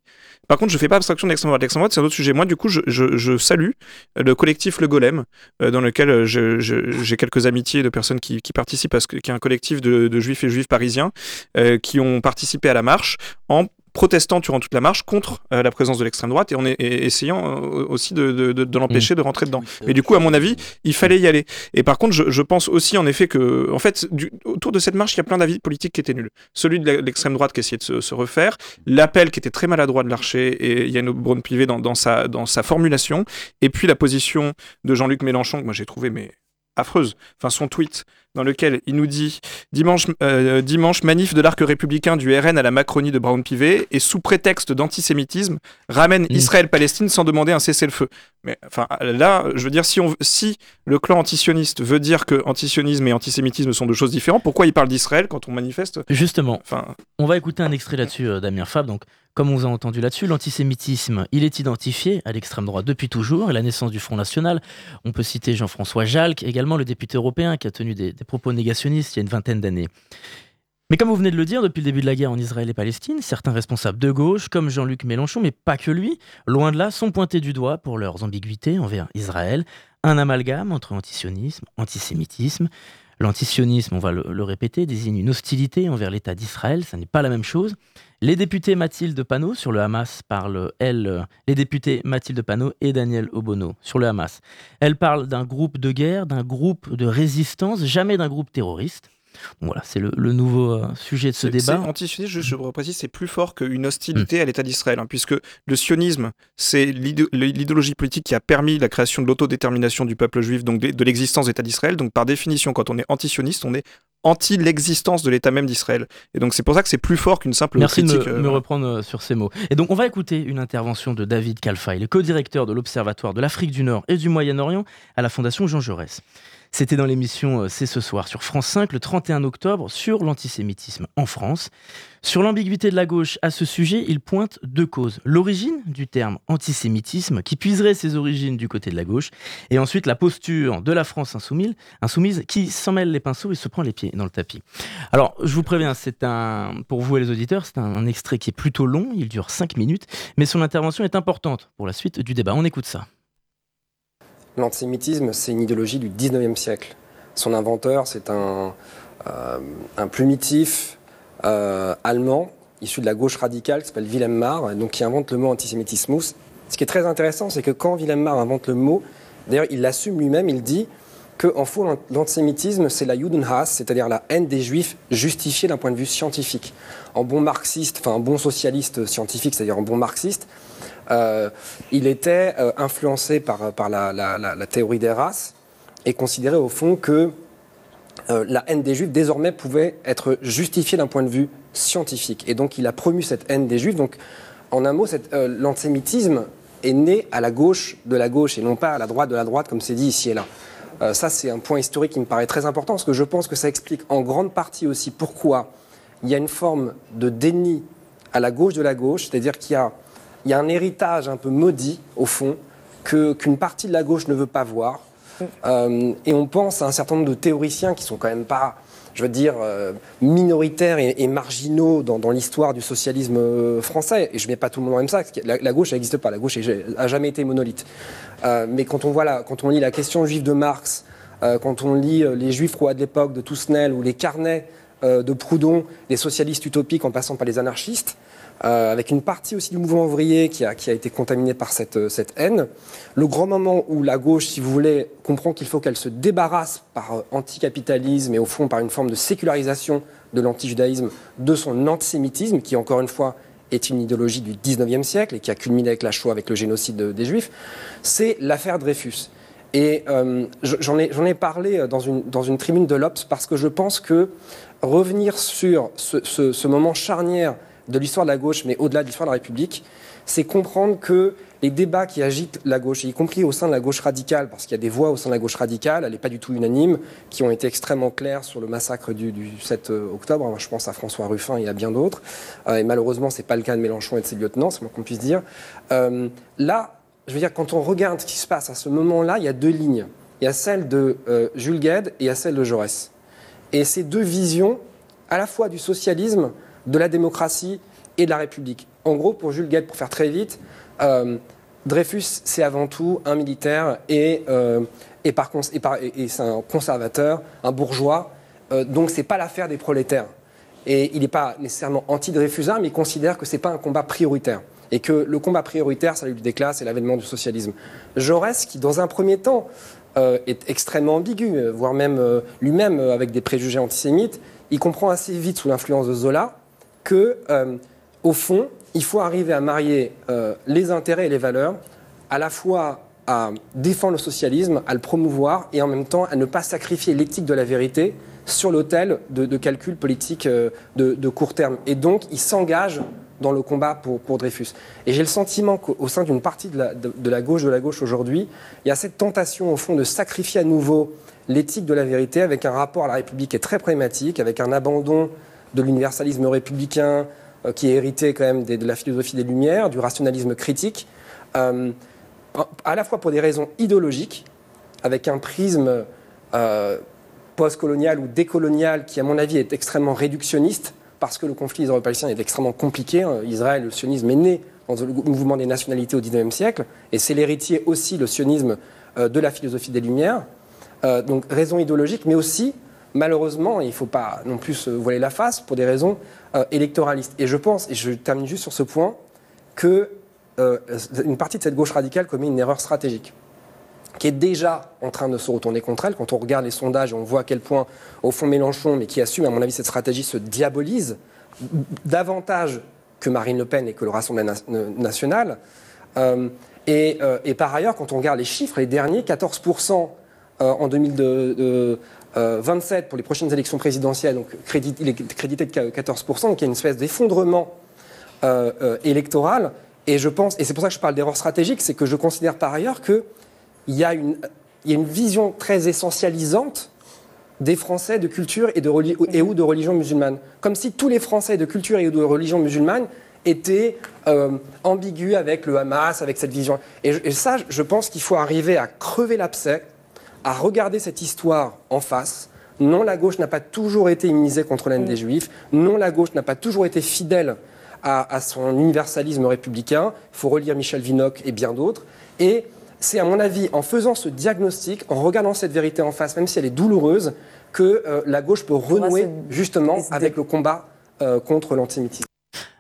par contre, je fais pas abstraction de l'extrême droite. L'extrême droite, c'est un autre sujet. Moi, du coup, je, je, je salue le collectif Le Golem, dans lequel j'ai quelques amitiés de personnes qui, qui participent, parce qu'il y a un collectif de de, juifs et juifs parisiens euh, qui ont participé à la marche en protestant durant toute la marche contre euh, la présence de l'extrême droite et en essayant euh, aussi de, de- de- de l'empêcher de rentrer dedans. Mais du coup, à mon avis, il fallait y aller. Et par contre, je, je pense aussi en effet que, en fait, du- autour de cette marche, il y a plein d'avis politiques qui étaient nuls. Celui de l'extrême droite qui essayait de se, se refaire, l'appel qui était très maladroit de Larcher et Yann Braun-Pivet dans, dans sa, dans sa formulation, et puis la position de Jean-Luc Mélenchon que moi j'ai trouvé mais affreuse. Enfin, son tweet dans lequel il nous dit dimanche, euh, dimanche manif de l'arc républicain du RN à la Macronie de Brown-Pivet et sous prétexte d'antisémitisme ramène Israël-Palestine sans demander un cessez-le-feu. Mais enfin là, je veux dire, si, on, si le clan antisioniste veut dire que antisionisme et antisémitisme sont deux choses différentes, pourquoi il parle d'Israël quand on manifeste? Justement, Enfin, on va écouter un extrait là-dessus, euh, Damien Fab. Donc, comme on vous a entendu là-dessus, l'antisémitisme, il est identifié à l'extrême droite depuis toujours. Et la naissance du Front National, on peut citer Jean-François Jalc, également le député européen qui a tenu des, des propos négationnistes il y a une vingtaine d'années. Mais comme vous venez de le dire, depuis le début de la guerre en Israël et Palestine, certains responsables de gauche, comme Jean-Luc Mélenchon, mais pas que lui, loin de là, sont pointés du doigt pour leurs ambiguïtés envers Israël. Un amalgame entre antisionisme, antisémitisme. L'antisionisme, on va le, le répéter, désigne une hostilité envers l'État d'Israël, ça n'est pas la même chose. Les députés Mathilde Panot sur le Hamas parlent, elles, euh, les députés Mathilde Panot et Daniel Obono sur le Hamas. Elles parlent d'un groupe de guerre, d'un groupe de résistance, jamais d'un groupe terroriste. Voilà, c'est le, le nouveau euh, sujet de ce débat. Antisioniste, je, je reprécise, c'est plus fort qu'une hostilité à l'État d'Israël, hein, puisque le sionisme, c'est l'idé- l'idéologie politique qui a permis la création de l'autodétermination du peuple juif, donc de, de l'existence d'État d'Israël. Donc par définition, quand on est antisioniste, on est anti l'existence de l'État même d'Israël. Et donc c'est pour ça que c'est plus fort qu'une simple Merci de critique. me, euh, me voilà. reprendre euh, sur ces mots. Et donc, on va écouter une intervention de David Kalfay, le co-directeur de l'Observatoire de l'Afrique du Nord et du Moyen-Orient à la Fondation Jean Jaurès. C'était dans l'émission euh, C'est ce soir sur France 5 le 31 octobre sur l'antisémitisme en France. Sur l'ambiguïté de la gauche à ce sujet, il pointe deux causes. L'origine du terme antisémitisme, qui puiserait ses origines du côté de la gauche, et ensuite la posture de la France insoumise, insoumise qui s'en mêle les pinceaux et se prend les pieds dans le tapis. Alors, je vous préviens, c'est un, pour vous et les auditeurs, c'est un, un extrait qui est plutôt long, il dure 5 minutes, mais son intervention est importante pour la suite du débat. On écoute ça. L'antisémitisme, c'est une idéologie du 19e siècle. Son inventeur, c'est un, euh, plumitif euh, allemand issu de la gauche radicale qui s'appelle Wilhelm Marr, donc qui invente le mot antisémitismus. Ce qui est très intéressant, c'est que quand Wilhelm Marr invente le mot, d'ailleurs il l'assume lui-même, il dit que en fond l'antisémitisme c'est la Judenhass, c'est-à-dire la haine des juifs justifiée d'un point de vue scientifique. En bon marxiste, enfin un bon socialiste scientifique, c'est-à-dire en bon marxiste, il était euh, influencé par, la, théorie des races et considérait au fond que euh, la haine des juifs désormais pouvait être justifiée d'un point de vue scientifique. Et donc il a promu cette haine des juifs. Donc en un mot, euh, l'antisémitisme est né à la gauche de la gauche et non pas à la droite de la droite comme c'est dit ici et là. Euh, ça c'est un point historique qui me paraît très important parce que je pense que ça explique en grande partie aussi pourquoi il y a une forme de déni à la gauche de la gauche, c'est-à-dire qu'il y a, il y a un héritage un peu maudit, au fond, qu'une partie de la gauche ne veut pas voir. Euh, et on pense à un certain nombre de théoriciens qui sont quand même pas, je veux dire, euh, minoritaires et, marginaux dans, l'histoire du socialisme euh, français. Et je ne mets pas tout le monde dans même sac. La, la gauche, n'existe pas. La gauche n'a jamais été monolithe. Mais quand on, voit quand on lit la question juive de Marx, quand on lit les juifs rois de l'époque de Toussenel ou les carnets de Proudhon, les socialistes utopiques en passant par les anarchistes, euh, avec une partie aussi du mouvement ouvrier qui a, été contaminée par cette, euh, cette haine. Le grand moment où la gauche, si vous voulez, comprend qu'il faut qu'elle se débarrasse par euh, anticapitalisme et au fond par une forme de sécularisation de l'antijudaïsme de son antisémitisme, qui encore une fois est une idéologie du 19e siècle et qui a culminé avec la Shoah, avec le génocide de- des Juifs, c'est l'affaire Dreyfus. Et je- j'en ai, parlé dans une, tribune de l'Obs parce que je pense que revenir sur ce moment charnière de l'histoire de la gauche, mais au-delà de l'histoire de la République, c'est comprendre que les débats qui agitent la gauche, y compris au sein de la gauche radicale, parce qu'il y a des voix au sein de la gauche radicale, elle n'est pas du tout unanime, qui ont été extrêmement claires sur le massacre du, du 7 octobre. Moi, je pense à François Ruffin et à bien d'autres. Euh, et malheureusement, c'est pas le cas de Mélenchon et de ses lieutenants, c'est moins qu'on puisse dire. Euh, là, je veux dire, quand on regarde ce qui se passe à ce moment-là, il y a deux lignes. Il y a celle de euh, Jules Gued et il y a celle de Jaurès. Et ces deux visions, à la fois du socialisme, de la démocratie et de la République. En gros, pour Jules Gued, pour faire très vite, euh, Dreyfus, c'est avant tout un militaire et, euh, et, par et, par- et- c'est un conservateur, un bourgeois, euh, donc c'est pas l'affaire des prolétaires. Et il n'est pas nécessairement anti-Dreyfusard, mais il considère que c'est pas un combat prioritaire. Et que le combat prioritaire, c'est lutte des classes et l'avènement du socialisme. Jaurès, qui dans un premier temps est extrêmement ambigu, voire même lui-même avec des préjugés antisémites, il comprend assez vite sous l'influence de Zola que, euh, au fond, il faut arriver à marier euh, les intérêts et les valeurs, à la fois à défendre le socialisme, à le promouvoir, et en même temps à ne pas sacrifier l'éthique de la vérité sur l'autel de, calculs politiques euh, de, court terme. Et donc, il s'engage dans le combat pour, Dreyfus. Et j'ai le sentiment qu'au sein d'une partie de la, de- la gauche de la gauche aujourd'hui, il y a cette tentation, au fond, de sacrifier à nouveau l'éthique de la vérité avec un rapport à la République qui est très problématique, avec un abandon de l'universalisme républicain euh, qui est hérité quand même de la philosophie des Lumières, du rationalisme critique, euh, à la fois pour des raisons idéologiques, avec un prisme euh, post-colonial ou décolonial qui, à mon avis, est extrêmement réductionniste, parce que le conflit israélo-palestinien est extrêmement compliqué. hein. Israël, le sionisme est né dans le mouvement des nationalités au XIXe siècle, et c'est l'héritier aussi, le sionisme, de la philosophie des Lumières. Donc raison idéologique, mais aussi, malheureusement, il ne faut pas non plus se voiler la face, pour des raisons euh, électoralistes. Et je pense, et je termine juste sur ce point, que euh, une partie de cette gauche radicale commet une erreur stratégique qui est déjà en train de se retourner contre elle. Quand on regarde les sondages, on voit à quel point, au fond, Mélenchon, mais qui assume, à mon avis, cette stratégie, se diabolise davantage que Marine Le Pen et que le Rassemblement na- national. Euh, et, euh, par ailleurs, quand on regarde les chiffres, les derniers, 14% euh, en 2027 pour les prochaines élections présidentielles, donc il est crédité de 14%, donc il y a une espèce d'effondrement euh, euh, électoral. Et je pense, et c'est pour ça que je parle d'erreur stratégique, c'est que je considère par ailleurs que il y a une, vision très essentialisante des Français de culture et, de ou de religion musulmane. Comme si tous les Français de culture et de religion musulmane étaient euh, ambigus avec le Hamas, avec cette vision. Et, et ça, je pense qu'il faut arriver à crever l'abcès, à regarder cette histoire en face. Non, la gauche n'a pas toujours été immunisée contre la haine des juifs. Non, la gauche n'a pas toujours été fidèle à, à son universalisme républicain. Il faut relire Michel Vinocq et bien d'autres. Et c'est à mon avis en faisant ce diagnostic, en regardant cette vérité en face, même si elle est douloureuse, que euh, la gauche peut renouer justement avec le combat euh, contre l'antisémitisme.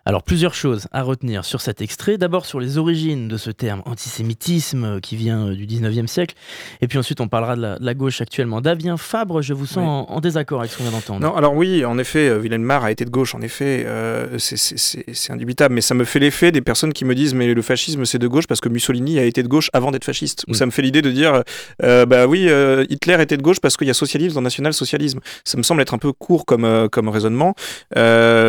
Alors plusieurs choses à retenir sur cet extrait. D'abord sur les origines de ce terme antisémitisme euh, qui vient euh, du 19e siècle. Et puis ensuite on parlera de la, de la gauche actuellement. Davien Fabre, je vous sens en, en désaccord avec ce qu'on vient d'entendre. Non, alors oui, en effet, euh, Wilhelm Marr a été de gauche, en effet, euh, c'est- indubitable, mais ça me fait l'effet des personnes qui me disent mais le fascisme c'est de gauche parce que Mussolini a été de gauche avant d'être fasciste. Ou ça me fait l'idée de dire euh, bah oui, euh, Hitler était de gauche parce qu'il y a socialisme dans national-socialisme. Ça me semble être un peu court comme, comme raisonnement,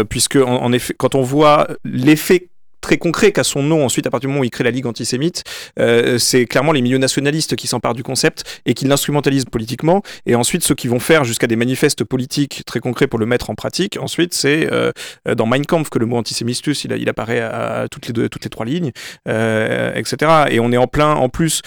puisque en, en effet, quand on voit l'effet très concret qu'a son nom ensuite à partir du moment où il crée la Ligue antisémite, euh, c'est clairement les milieux nationalistes qui s'emparent du concept et qui l'instrumentalisent politiquement. Et ensuite, ceux qui vont faire jusqu'à des manifestes politiques très concrets pour le mettre en pratique, ensuite, c'est euh, dans Mein Kampf que le mot antisémitus, il, apparaît à, toutes, les trois lignes, euh, etc. Et on est en plein, en plus,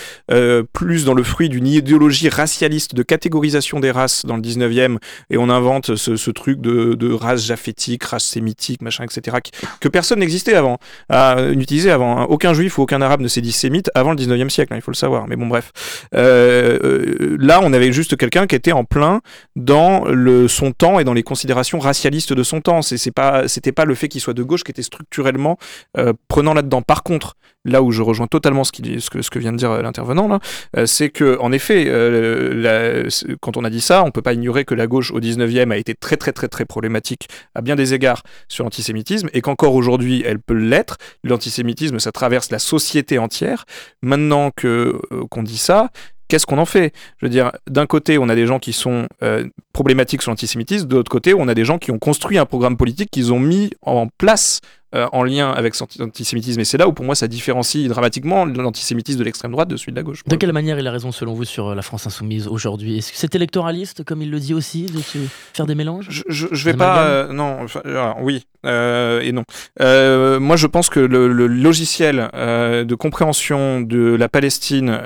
plus dans le fruit d'une idéologie racialiste de catégorisation des races dans le 19e, et on invente ce, truc de, de race japhétique, race sémitique, machin, etc., que personne n'existait avant à utiliser avant. hein. Aucun juif ou aucun arabe ne s'est dit sémite avant le 19e siècle, hein, il faut le savoir. Mais bon, bref. Euh, euh, là, on avait juste quelqu'un qui était en plein dans le, son temps et dans les considérations racialistes de son temps. C'est pas, c'était pas le fait qu'il soit de gauche qui était structurellement euh, prenant là-dedans. Par contre, là où je rejoins totalement ce, qu'il- ce, que, ce que vient de dire euh, l'intervenant, euh, c'est que, en effet, euh, quand on a dit ça, on peut pas ignorer que la gauche au 19e a été très, très, très, très problématique à bien des égards sur l'antisémitisme et qu'encore aujourd'hui, elle peut l'être. L'antisémitisme, ça traverse la société entière. Maintenant que euh, qu'on dit ça, qu'est-ce qu'on en fait? Je veux dire, d'un côté, on a des gens qui sont euh, problématiques sur l'antisémitisme, de l'autre côté, on a des gens qui ont construit un programme politique qu'ils ont mis en place euh, en lien avec cet antisémitisme. Et c'est là où, pour moi, ça différencie dramatiquement l'antisémitisme de l'extrême droite de celui de la gauche. De quelle manière il a raison selon vous sur la France insoumise aujourd'hui? Est-ce que c'est électoraliste comme il le dit aussi de faire des mélanges? Je, je vais pas. euh, non, enfin, alors, oui. Euh, et non. Euh, moi, je pense que le, logiciel euh, de compréhension de la Palestine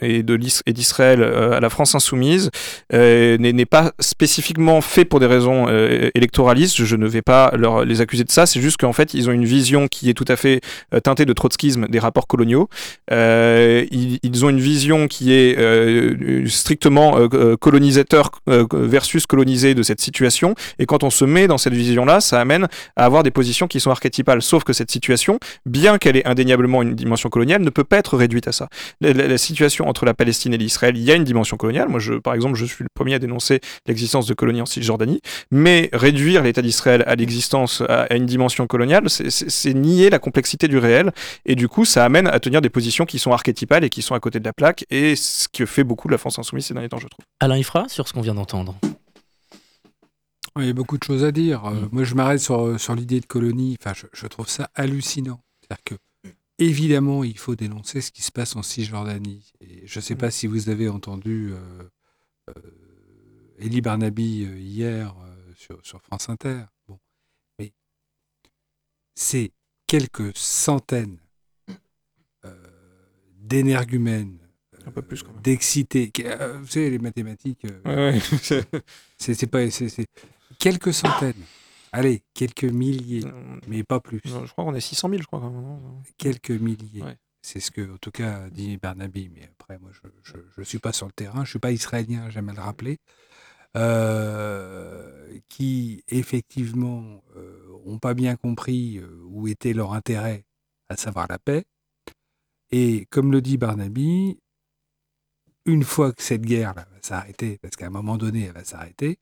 et d'Israël à la France insoumise n'est pas spécifiquement fait pour des raisons électoralistes. Je ne vais pas les accuser de ça. C'est juste qu'en fait, ils ont une vision qui est tout à fait teintée de trotskisme des rapports coloniaux. Ils, ont une vision qui est strictement colonisateur versus colonisé de cette situation. Et quand on se met dans cette vision-là, ça amène à avoir des positions qui sont archétypales. Sauf que cette situation, bien qu'elle ait indéniablement une dimension coloniale, ne peut pas être réduite à ça. La, situation entre la Palestine et l'Israël, il y a une dimension coloniale. Moi, je, par exemple, je suis le premier à dénoncer l'existence de colonies en Cisjordanie. Mais réduire l'État d'Israël à l'existence, à, une dimension coloniale, c'est nier la complexité du réel. Et du coup, ça amène à tenir des positions qui sont archétypales et qui sont à côté de la plaque. Et ce que fait beaucoup de la France insoumise ces derniers temps, je trouve. Alain Ifra, sur ce qu'on vient d'entendre. Il y a beaucoup de choses à dire. Euh, Mm. moi, je m'arrête sur, sur l'idée de colonie. Enfin, je, je trouve ça hallucinant. C'est-à-dire que, évidemment, il faut dénoncer ce qui se passe en Cisjordanie. Et je ne sais pas si vous avez entendu euh, euh, Elie Barnaby euh, hier euh, sur, sur France Inter. Bon. Mais c'est quelques centaines euh, d'énergumènes, Un peu plus, quand même. d'excités. qui- euh, vous savez, les mathématiques. euh, Ouais, c'est pas quelques centaines. Allez, quelques milliers, ouais. mais pas plus. Je crois qu'on est 600 000, je crois. quand même, non Quelques milliers. Ouais. C'est ce que, en tout cas, dit Barnaby. Mais après, moi, je ne suis pas sur le terrain. Je suis pas israélien, j'aime à le rappeler. Euh, qui, effectivement, n'ont pas bien compris euh, où était leur intérêt, à savoir la paix. Et comme le dit Barnaby, une fois que cette guerre là, va s'arrêter, parce qu'à un moment donné, elle va s'arrêter,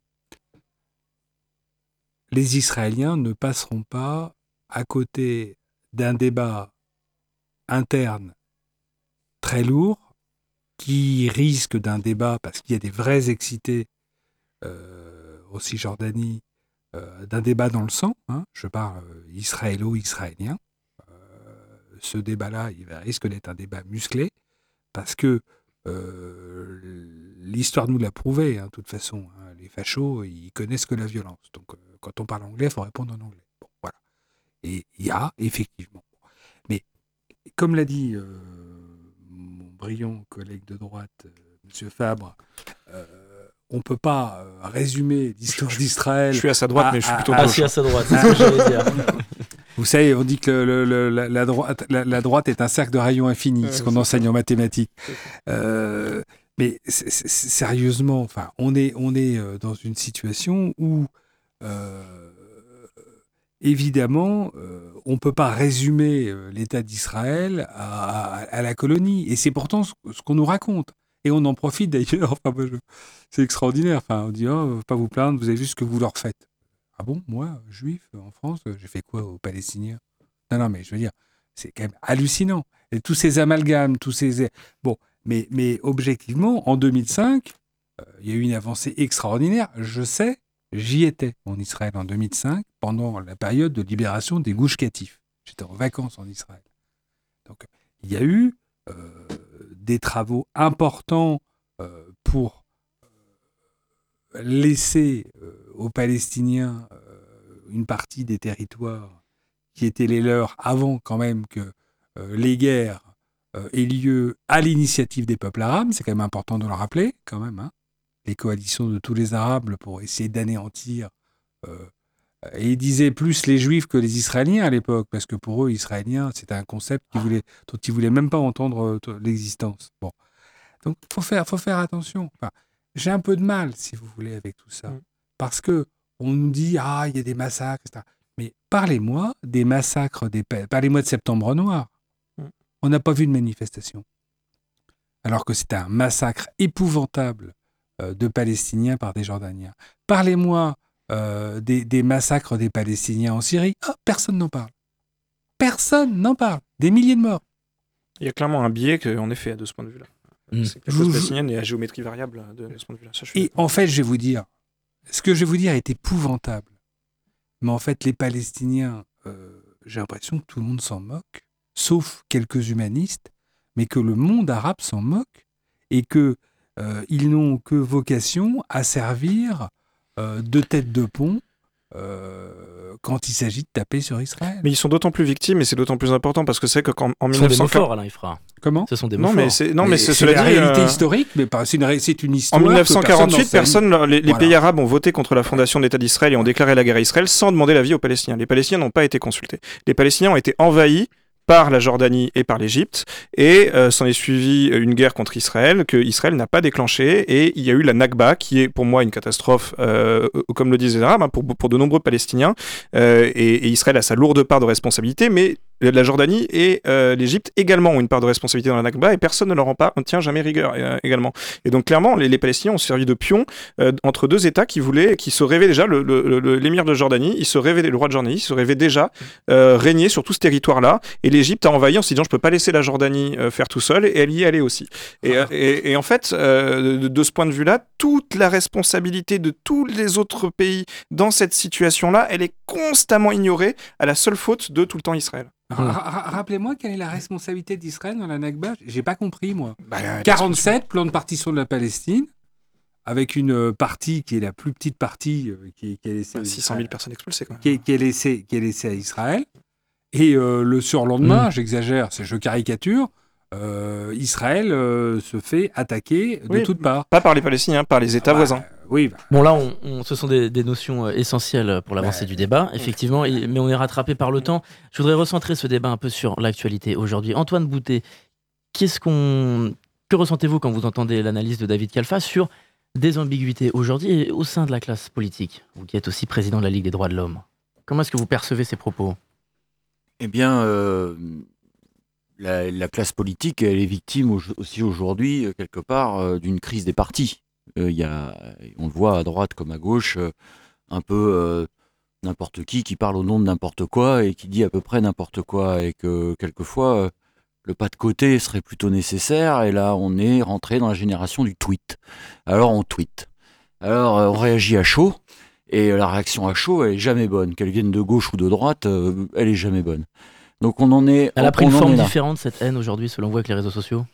les Israéliens ne passeront pas à côté d'un débat interne très lourd qui risque d'un débat, parce qu'il y a des vrais excités euh, au Cisjordanie, euh, d'un débat dans le sang, hein, je parle euh, israélo-israélien. Euh, ce débat-là, il risque d'être un débat musclé, parce que l'histoire nous l'a prouvé, hein, de toute façon. hein, les fachos, ils connaissent que la violence. Donc, quand on parle anglais, il faut répondre en anglais. Bon, voilà. Et il y a, effectivement. Mais, comme l'a dit euh, mon brillant collègue de droite, euh, M. Fabre, euh, on ne peut pas euh, résumer l'histoire d'Israël. Je suis à sa droite, mais je suis plutôt ah, Ah, gauche. à sa droite, c'est ce que j'allais dire. Vous savez, on dit que le- le- le- la, la droite, la, la droite est un cercle de rayons infinis, Ouais, ce qu'on enseigne ça. en mathématiques. Euh, mais c'est- c'est- c'est- sérieusement, enfin, on est, on est dans une situation où, euh, évidemment, euh, on ne peut pas résumer euh, l'État d'Israël à, la colonie. Et c'est pourtant ce, qu'on nous raconte. Et on en profite d'ailleurs. C'est extraordinaire. Enfin, on dit, oh, pas vous plaindre, vous avez vu ce que vous leur faites. Ah bon, moi, juif, en France, euh, j'ai fait quoi aux Palestiniens? Non, non, mais je veux dire, c'est quand même hallucinant. Tous ces amalgames, tous ces... Bon, mais, mais objectivement, en 2005, euh, il y a eu une avancée extraordinaire. Je sais, j'y étais en Israël en 2005, pendant la période de libération des Gouches Catifs. J'étais en vacances en Israël. Donc, il y a eu euh, des travaux importants euh, pour euh, laisser aux Palestiniens une partie des territoires qui étaient les leurs avant quand même que les guerres aient lieu à l'initiative des peuples arabes. C'est quand même important de le rappeler, quand même. hein. Les coalitions de tous les Arabes pour essayer d'anéantir. euh, et ils disaient plus les Juifs que les Israéliens à l'époque, parce que pour eux, Israéliens, c'était un concept qu'ils voulaient, dont ils voulaient même pas entendre euh, l'existence. Bon. Donc, faut faire, faut faire attention. Enfin, j'ai un peu de mal, si vous voulez, avec tout ça. Mm. Parce que on nous dit, ah, il y a des massacres, etc. Mais parlez-moi des massacres, des pa- parlez-moi de Septembre Noir. Mm. On n'a pas vu de manifestation. Alors que c'était un massacre épouvantable de Palestiniens par des Jordaniens. Parlez-moi euh, des, des massacres des Palestiniens en Syrie. Ah, personne n'en parle. Personne n'en parle. Des milliers de morts. Il y a clairement un biais que, en effet, de ce point de vue-là. Mm. C'est que la vous- palestinienne est à géométrie variable de, de ce point de vue-là. Ça, Et en fait, je vais vous dire, ce que je vais vous dire est épouvantable. Mais en fait, les Palestiniens, euh, j'ai l'impression que tout le monde s'en moque, sauf quelques humanistes, mais que le monde arabe s'en moque et que euh, ils n'ont que vocation à servir euh, de tête de pont euh, quand il s'agit de taper sur Israël. Mais ils sont d'autant plus victimes et c'est d'autant plus important parce que c'est que quand en Ce sont des mots 1940 forts, Alain Ifra. Comment? Ce sont des mots non mais forts. c'est non mais c'est la dit, réalité euh, historique, mais pas- c'est une, c'est une histoire. En que 1948, personne personne, les, les Voilà. pays arabes ont voté contre la fondation de l'État d'Israël et ont déclaré la guerre à Israël sans demander l'avis aux Palestiniens. Les Palestiniens n'ont pas été consultés. Les Palestiniens ont été envahis par la Jordanie et par l'Égypte, et euh, s'en est suivi une guerre contre Israël que Israël n'a pas déclenchée, et il y a eu la Nakba, qui est pour moi une catastrophe, euh, comme le disent les Arabes, hein, pour, pour de nombreux Palestiniens, euh, et, et Israël a sa lourde part de responsabilité, mais la Jordanie et euh, l'Égypte également ont une part de responsabilité dans la Nakba, et personne ne leur en pas, tient jamais rigueur euh, également. Et donc clairement, les, les Palestiniens ont servi de pion euh, entre deux États qui voulaient, qui se rêvaient déjà, le- le- le- l'émir de Jordanie, il se rêvait, le roi de Jordanie, il se rêvait déjà euh, régner sur tout ce territoire-là, et l'Égypte a envahi en se disant je peux pas laisser la Jordanie euh, faire tout seul, et elle y allée aussi. Et, euh, en fait, euh, de ce point de vue-là, toute la responsabilité de tous les autres pays dans cette situation-là, elle est constamment ignorée à la seule faute de tout le temps Israël. Ra- ra- Rappelez-moi quelle est la responsabilité d'Israël dans la Nakba J'ai pas compris moi. Bah, euh, 47, plan de partition de la Palestine, avec une euh, partie qui est la plus petite partie euh, qui, qui est laissée aux 600 000 Israéliens. personnes expulsées quand même. qui est, qui est laissé, qui est laissé à Israël. Et euh, le surlendemain, Mm. j'exagère, c'est je caricature, euh, Israël euh, se fait attaquer de Oui. toutes parts. Pas par les Palestiniens, par les États Bah, voisins. Oui, bah, Bon là, on, on- ce sont des, des notions euh, essentielles pour l'avancée Bah, du débat, effectivement, et- mais on est rattrapé par le temps. Je voudrais recentrer ce débat un peu sur l'actualité aujourd'hui. Antoine Boutet, qu'est-ce qu'on, que ressentez-vous quand vous entendez l'analyse de David Kalfa sur des ambiguïtés aujourd'hui et au sein de la classe politique? Vous qui êtes aussi président de la Ligue des droits de l'homme. Comment est-ce que vous percevez ces propos? Eh bien, euh, la, la classe politique, elle est victime au- aussi aujourd'hui, euh, quelque part, euh, d'une crise des partis. Euh, il y a, on le voit à droite comme à gauche, euh, un peu euh, n'importe qui qui parle au nom de n'importe quoi et qui dit à peu près n'importe quoi, et que quelquefois, le pas de côté serait plutôt nécessaire, et là, on est rentré dans la génération du tweet. Alors, on tweet. Alors, on réagit à chaud, et la réaction à chaud, elle est jamais bonne. Qu'elle vienne de gauche ou de droite, elle est jamais bonne. Donc on en est. Elle a pris une forme différente, cette haine, aujourd'hui, selon vous, avec les réseaux sociaux?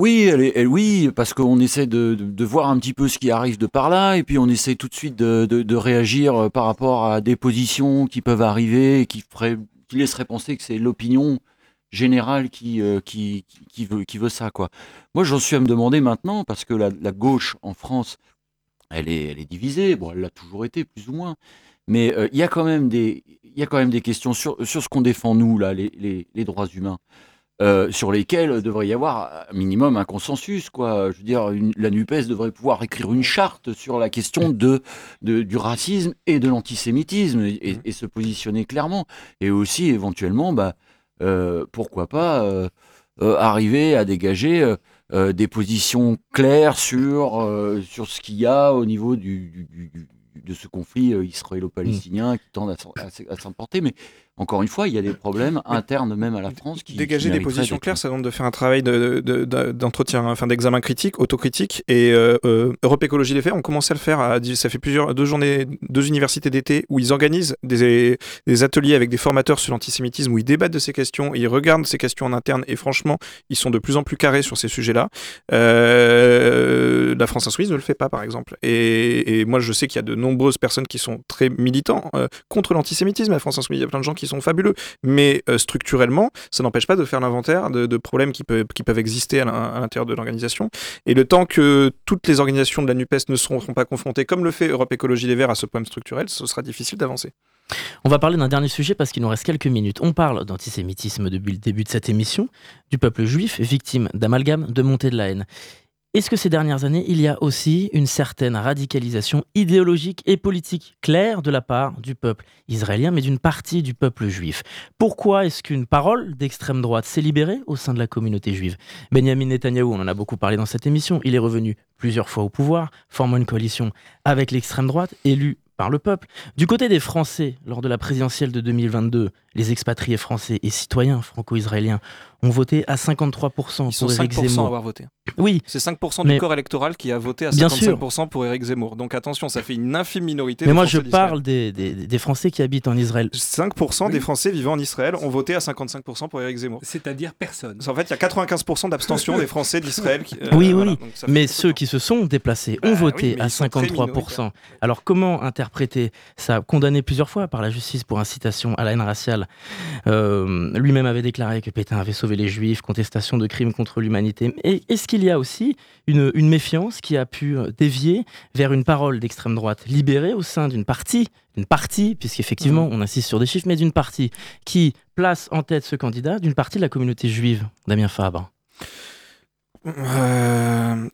Oui, parce qu'on essaie de, voir un petit peu ce qui arrive de par là, et puis on essaie tout de suite de, réagir euh, par rapport à des positions qui peuvent arriver, et qui, laisseraient penser que c'est l'opinion générale qui, euh, qui, veut, ça. Quoi. Moi, j'en suis à me demander maintenant, parce que la, gauche en France, elle est, divisée, bon, elle l'a toujours été, plus ou moins, mais euh, il y a quand même des, questions sur, ce qu'on défend, nous, là, les droits humains. Euh, sur lesquels devrait y avoir un minimum un consensus. Quoi. Je veux dire, la NUPES devrait pouvoir écrire une charte sur la question de, du racisme et de l'antisémitisme et, se positionner clairement. Et aussi, éventuellement, bah, euh, pourquoi pas euh, euh, arriver à dégager euh, euh, des positions claires sur, euh, sur ce qu'il y a au niveau du, de ce conflit euh, israélo-palestinien qui tend à, à s'emporter. Mais encore une fois, il y a des problèmes internes même à la France qui Dégager qui des positions claires, ça demande de faire un travail de- de- de- d'entretien, enfin d'examen critique, autocritique. Et euh, euh, Europe Écologie Les Faits ont commencé à le faire. à- ça fait plusieurs deux journées, deux universités d'été où ils organisent des, des ateliers avec des formateurs sur l'antisémitisme où ils débattent de ces questions, ils regardent ces questions en interne. Et franchement, ils sont de plus en plus carrés sur ces sujets-là. Euh, la France Insoumise ne le fait pas, par exemple. Et, et moi, je sais qu'il y a de nombreuses personnes qui sont très militants contre l'antisémitisme à la France Insoumise. Il y a plein de gens qui sont fabuleux. Mais euh, structurellement, ça n'empêche pas de faire l'inventaire de, problèmes qui, peuvent- exister à l'intérieur de l'organisation. Et le temps que toutes les organisations de la NUPES ne seront pas confrontées, comme le fait Europe Écologie Les Verts, à ce problème structurel, ce sera difficile d'avancer. On va parler d'un dernier sujet parce qu'il nous reste quelques minutes. On parle d'antisémitisme depuis le début de cette émission, du peuple juif, victime d'amalgame, de montée de la haine. Est-ce que ces dernières années, il y a aussi une certaine radicalisation idéologique et politique claire de la part du peuple israélien, mais d'une partie du peuple juif? Pourquoi est-ce qu'une parole d'extrême droite s'est libérée au sein de la communauté juive? Benjamin Netanyahou, on en a beaucoup parlé dans cette émission, il est revenu plusieurs fois au pouvoir, formant une coalition avec l'extrême droite, élu par le peuple. Du côté des Français, lors de la présidentielle de 2022, les expatriés français et citoyens franco-israéliens ont voté à 53% Ils sont pour Éric 5% à Zemmour. avoir voté. Oui, C'est 5% Mais- du corps électoral qui a voté à Bien 55% pour Éric Zemmour. Donc attention, ça fait une infime minorité. mais moi Français je parle des, des- des Français qui habitent en Israël. 5% des Français vivant en Israël ont voté à 55% pour Éric Zemmour. C'est-à-dire personne. En fait, il y a 95% d'abstention des Français d'israël. qui- euh, oui, voilà. oui, mais ceux temps. qui se sont déplacés Bah ont oui, voté à ils sont très 53%. Alors comment interpréter interprété ça, condamné plusieurs fois par la justice pour incitation à la haine raciale. Euh, lui-même avait déclaré que Pétain avait sauvé les Juifs, contestation de crimes contre l'humanité. Et est-ce qu'il y a aussi une, une méfiance qui a pu euh, dévier vers une parole d'extrême droite libérée au sein d'une partie, d'une partie, puisqu'effectivement on insiste sur des chiffres, mais d'une partie qui place en tête ce candidat, d'une partie de la communauté juive, Damien Fabre? Euh,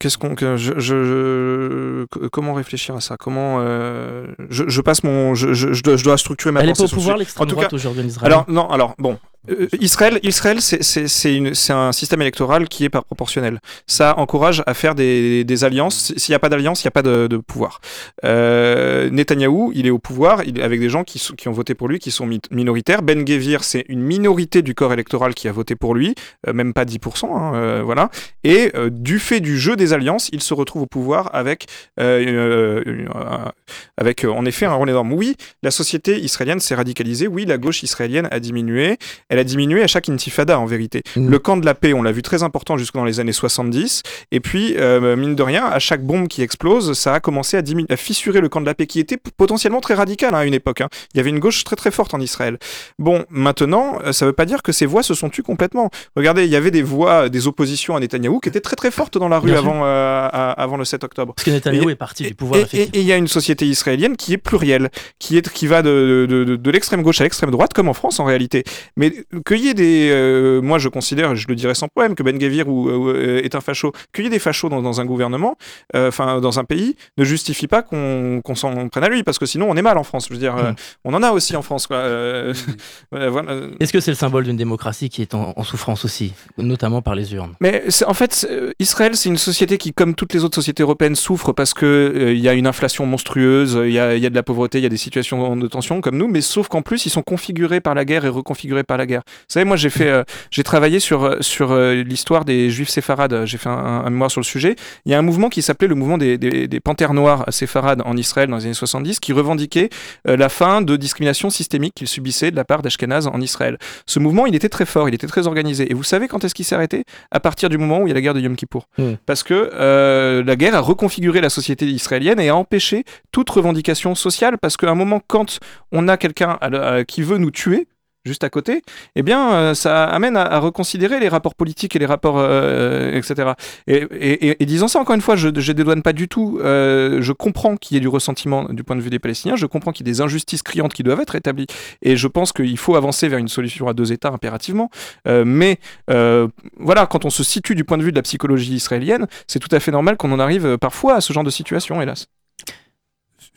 Qu'est-ce qu'on, que je, je- que- comment réfléchir à ça? Comment euh, je, passe mon, je, dois, structurer ma Elle pensée pas au pouvoir l'extrême droite aujourd'hui en Israël alors non, alors bon, Euh, Israël, Israël, c'est- un système électoral qui est par proportionnel. Ça encourage à faire des, des alliances. S'il n'y a pas d'alliance, il n'y a pas de, de pouvoir. Euh, Netanyahou, il est au pouvoir, il est avec des gens qui, sont- qui ont voté pour lui, qui sont mi- minoritaires. Ben Gvir, c'est une minorité du corps électoral qui a voté pour lui, euh, même pas 10%, hein, voilà. Et du fait du jeu des alliances, il se retrouve au pouvoir avec, euh, euh, euh, avec en effet un rôle énorme. Oui, la société israélienne s'est radicalisée. Oui, la gauche israélienne a diminué. Elle a diminué à chaque intifada en vérité. Mm. Le camp de la paix, on l'a vu très important jusque dans les années 70. Et puis, euh, mine de rien, à chaque bombe qui explose, ça a commencé à, à fissurer le camp de la paix qui était potentiellement très radical hein, à une époque. hein. Il y avait une gauche très très forte en Israël. Bon, maintenant, ça veut pas dire que ces voix se sont tues complètement. Regardez, il y avait des voix, des oppositions à Netanyahou qui étaient très très fortes dans la rue Bien sûr. Avant, euh, avant le 7 octobre. Parce que Netanyahou Et- est parti du pouvoir, et- il y a une société israélienne qui est plurielle, qui, est, qui va de, de, de- de l'extrême gauche à l'extrême droite, comme en France en réalité. Mais qu'il y ait des. euh, moi, je considère, je le dirais sans problème, que Ben Gavir ou, ou, euh, est un facho. Qu'il y ait des fachos dans, dans un gouvernement, enfin, dans un pays, ne justifie pas qu'on qu'on s'en prenne à lui, parce que sinon, on est mal en France. Je veux dire, Mm. on en a aussi en France, voilà. Est-ce que c'est le symbole d'une démocratie qui est en, en souffrance aussi, notamment par les urnes? Mais en fait, Israël, c'est une société qui, comme toutes les autres sociétés européennes, souffre parce que euh, il y a une inflation monstrueuse, il y y a de la pauvreté, il y a des situations de tension comme nous, mais sauf qu'en plus, ils sont configurés par la guerre et reconfigurés par la guerre. Vous savez, moi, j'ai fait, euh, j'ai travaillé sur euh, sur euh, l'histoire des Juifs séfarades. J'ai fait un, un mémoire sur le sujet. Il y a un mouvement qui s'appelait le mouvement des, des, des panthères noires séfarades en Israël dans les années 70, qui revendiquait euh, la fin de discrimination systémique qu'ils subissaient de la part d'Ashkenaz en Israël. Ce mouvement, il était très fort, il était très organisé. Et vous savez quand est-ce qu'il s'est arrêté? À partir du moment où il y a la guerre de Yom Kippour. Mm. Parce que euh, la guerre a reconfiguré la société israélienne et a empêché toute revendication sociale. Parce qu'à un moment, quand on a quelqu'un qui veut nous tuer, juste à côté, eh bien, euh, ça amène à, reconsidérer les rapports politiques et les rapports, euh, etc. Et, et- et- disant ça, encore une fois, je ne dédouane pas du tout. euh, je comprends qu'il y ait du ressentiment du point de vue des Palestiniens. Je comprends qu'il y ait des injustices criantes qui doivent être établies. Et je pense qu'il faut avancer vers une solution à deux États impérativement. Mais voilà, quand on se situe du point de vue de la psychologie israélienne, c'est tout à fait normal qu'on en arrive parfois à ce genre de situation, hélas.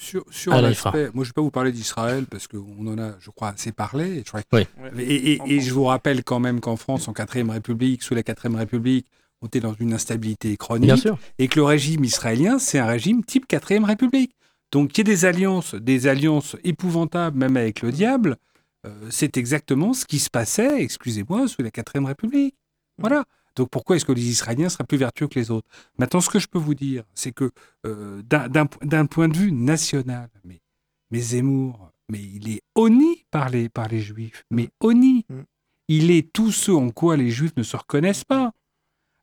Sur, sur l'aspect, moi je ne vais pas vous parler d'Israël parce qu'on en a, je crois, assez parlé. Et, je crois- Oui. et, et- et je vous rappelle quand même qu'en France, en 4ème République, sous la 4ème République, on était dans une instabilité chronique. Bien sûr. Et que le régime israélien, c'est un régime type 4ème République. Donc qu'il y ait des alliances, des alliances épouvantables, même avec le diable, euh, c'est exactement ce qui se passait, excusez-moi, sous la 4ème République. Voilà. Donc pourquoi est-ce que les Israéliens seraient plus vertueux que les autres? Maintenant, ce que je peux vous dire, c'est que euh, d'un- point de vue national, mais, mais Zemmour, mais il est honni par les, par les Juifs, mais honni. Mm. Il est tout ce en quoi les Juifs ne se reconnaissent pas.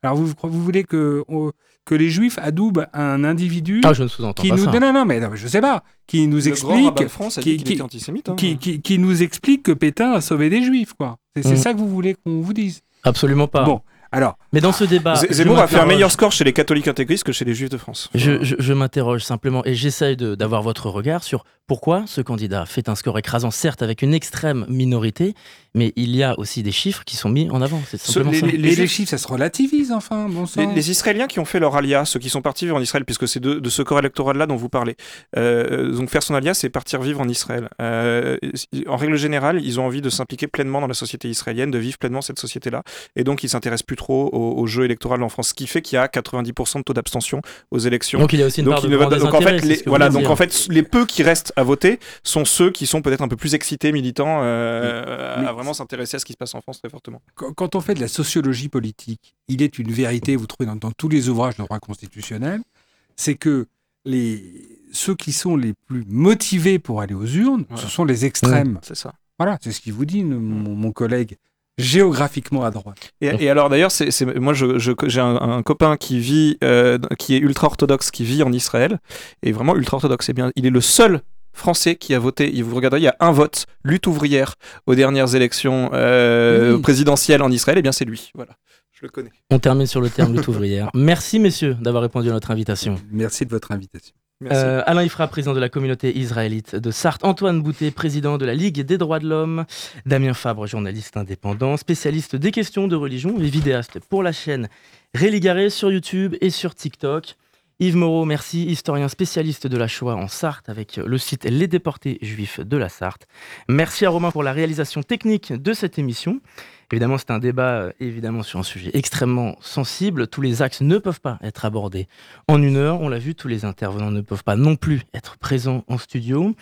Alors vous, vous voulez que, que les Juifs adoubent un individu Ah, je ne sous-entends qui pas nous ça. non, non, mais non, je sais pas, qui nous Le explique, de France a qui- dit qu'il qui- était antisémite. hein. qui, qui- qui nous explique que Pétain a sauvé des Juifs, quoi. C'est Mm. ça que vous voulez qu'on vous dise? Absolument pas. Bon, alors, Mais dans ce débat, Z- je Zemmour a fait un meilleur score chez les catholiques intégristes que chez les juifs de France. Je, je- je m'interroge simplement et j'essaye de- d'avoir votre regard sur pourquoi ce candidat fait un score écrasant, certes avec une extrême minorité, mais il y a aussi des chiffres qui sont mis en avant. Ce- simplement les- ça. les- chiffres, ça se relativise, enfin, bon sang. Les, les Israéliens qui ont fait leur alia, ceux qui sont partis vivre en Israël, puisque c'est de, de ce corps électoral-là dont vous parlez. Euh, donc faire son alia, c'est partir vivre en Israël. Euh, en règle générale, ils ont envie de s'impliquer pleinement dans la société israélienne, de vivre pleinement cette société-là, et donc ils s'intéressent plus trop au, au jeu électoral en France, ce qui fait qu'il y a 90% de taux d'abstention aux élections. Donc il y a aussi une Donc, part de ne donc en fait, les, voilà, donc dire. en fait, les peu qui restent à voter sont ceux qui sont peut-être un peu plus excités, militants, euh, Mais- à vraiment s'intéresser à ce qui se passe en France très fortement. quand quand on fait de la sociologie politique, il est une vérité, vous trouvez dans, dans tous les ouvrages de droit constitutionnel, c'est que les, ceux qui sont les plus motivés pour aller aux urnes, Voilà. ce sont les extrêmes. C'est ça. Voilà, c'est ce qu'il vous dit, mon, mon collègue géographiquement à droite. Et, et alors d'ailleurs, c'est, c'est- moi je, je- j'ai un, un copain qui vit, euh, qui est ultra orthodoxe, qui vit en Israël, et vraiment ultra orthodoxe. C'est bien, il est le seul Français qui a voté. Il vous regarderez, il y a un vote, lutte ouvrière aux dernières élections euh, Oui. présidentielles en Israël. Et bien c'est lui. Voilà, je le connais. On termine sur le terme lutte ouvrière. Merci messieurs d'avoir répondu à notre invitation. Merci de votre invitation. Euh, Alain Ifra, président de la communauté israélite de Sarthe, Antoine Boutet, président de la Ligue des droits de l'homme, Damien Fabre, journaliste indépendant, spécialiste des questions de religion et vidéaste pour la chaîne Religaré sur YouTube et sur TikTok. Yves Moreau, merci, historien spécialiste de la Shoah en Sarthe avec le site Les déportés juifs de la Sarthe. Merci à Romain pour la réalisation technique de cette émission. Évidemment, c'est un débat euh, évidemment sur un sujet extrêmement sensible. Tous les axes ne peuvent pas être abordés en une heure. On l'a vu, tous les intervenants ne peuvent pas non plus être présents en studio.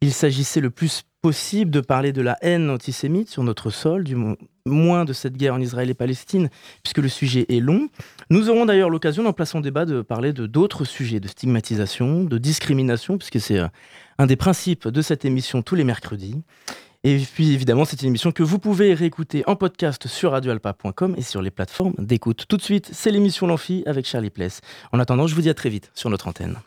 Il s'agissait le plus possible de parler de la haine antisémite sur notre sol, du mo- moins de cette guerre en Israël et Palestine, puisque le sujet est long. Nous aurons d'ailleurs l'occasion, dans Place en débat, de parler de d'autres sujets, de stigmatisation, de discrimination, puisque c'est euh, un des principes de cette émission tous les mercredis. Et puis évidemment, c'est une émission que vous pouvez réécouter en podcast sur radioalpa.com et sur les plateformes d'écoute. Tout de suite, c'est l'émission L'Amphi avec Charlie Pless. En attendant, je vous dis à très vite sur notre antenne.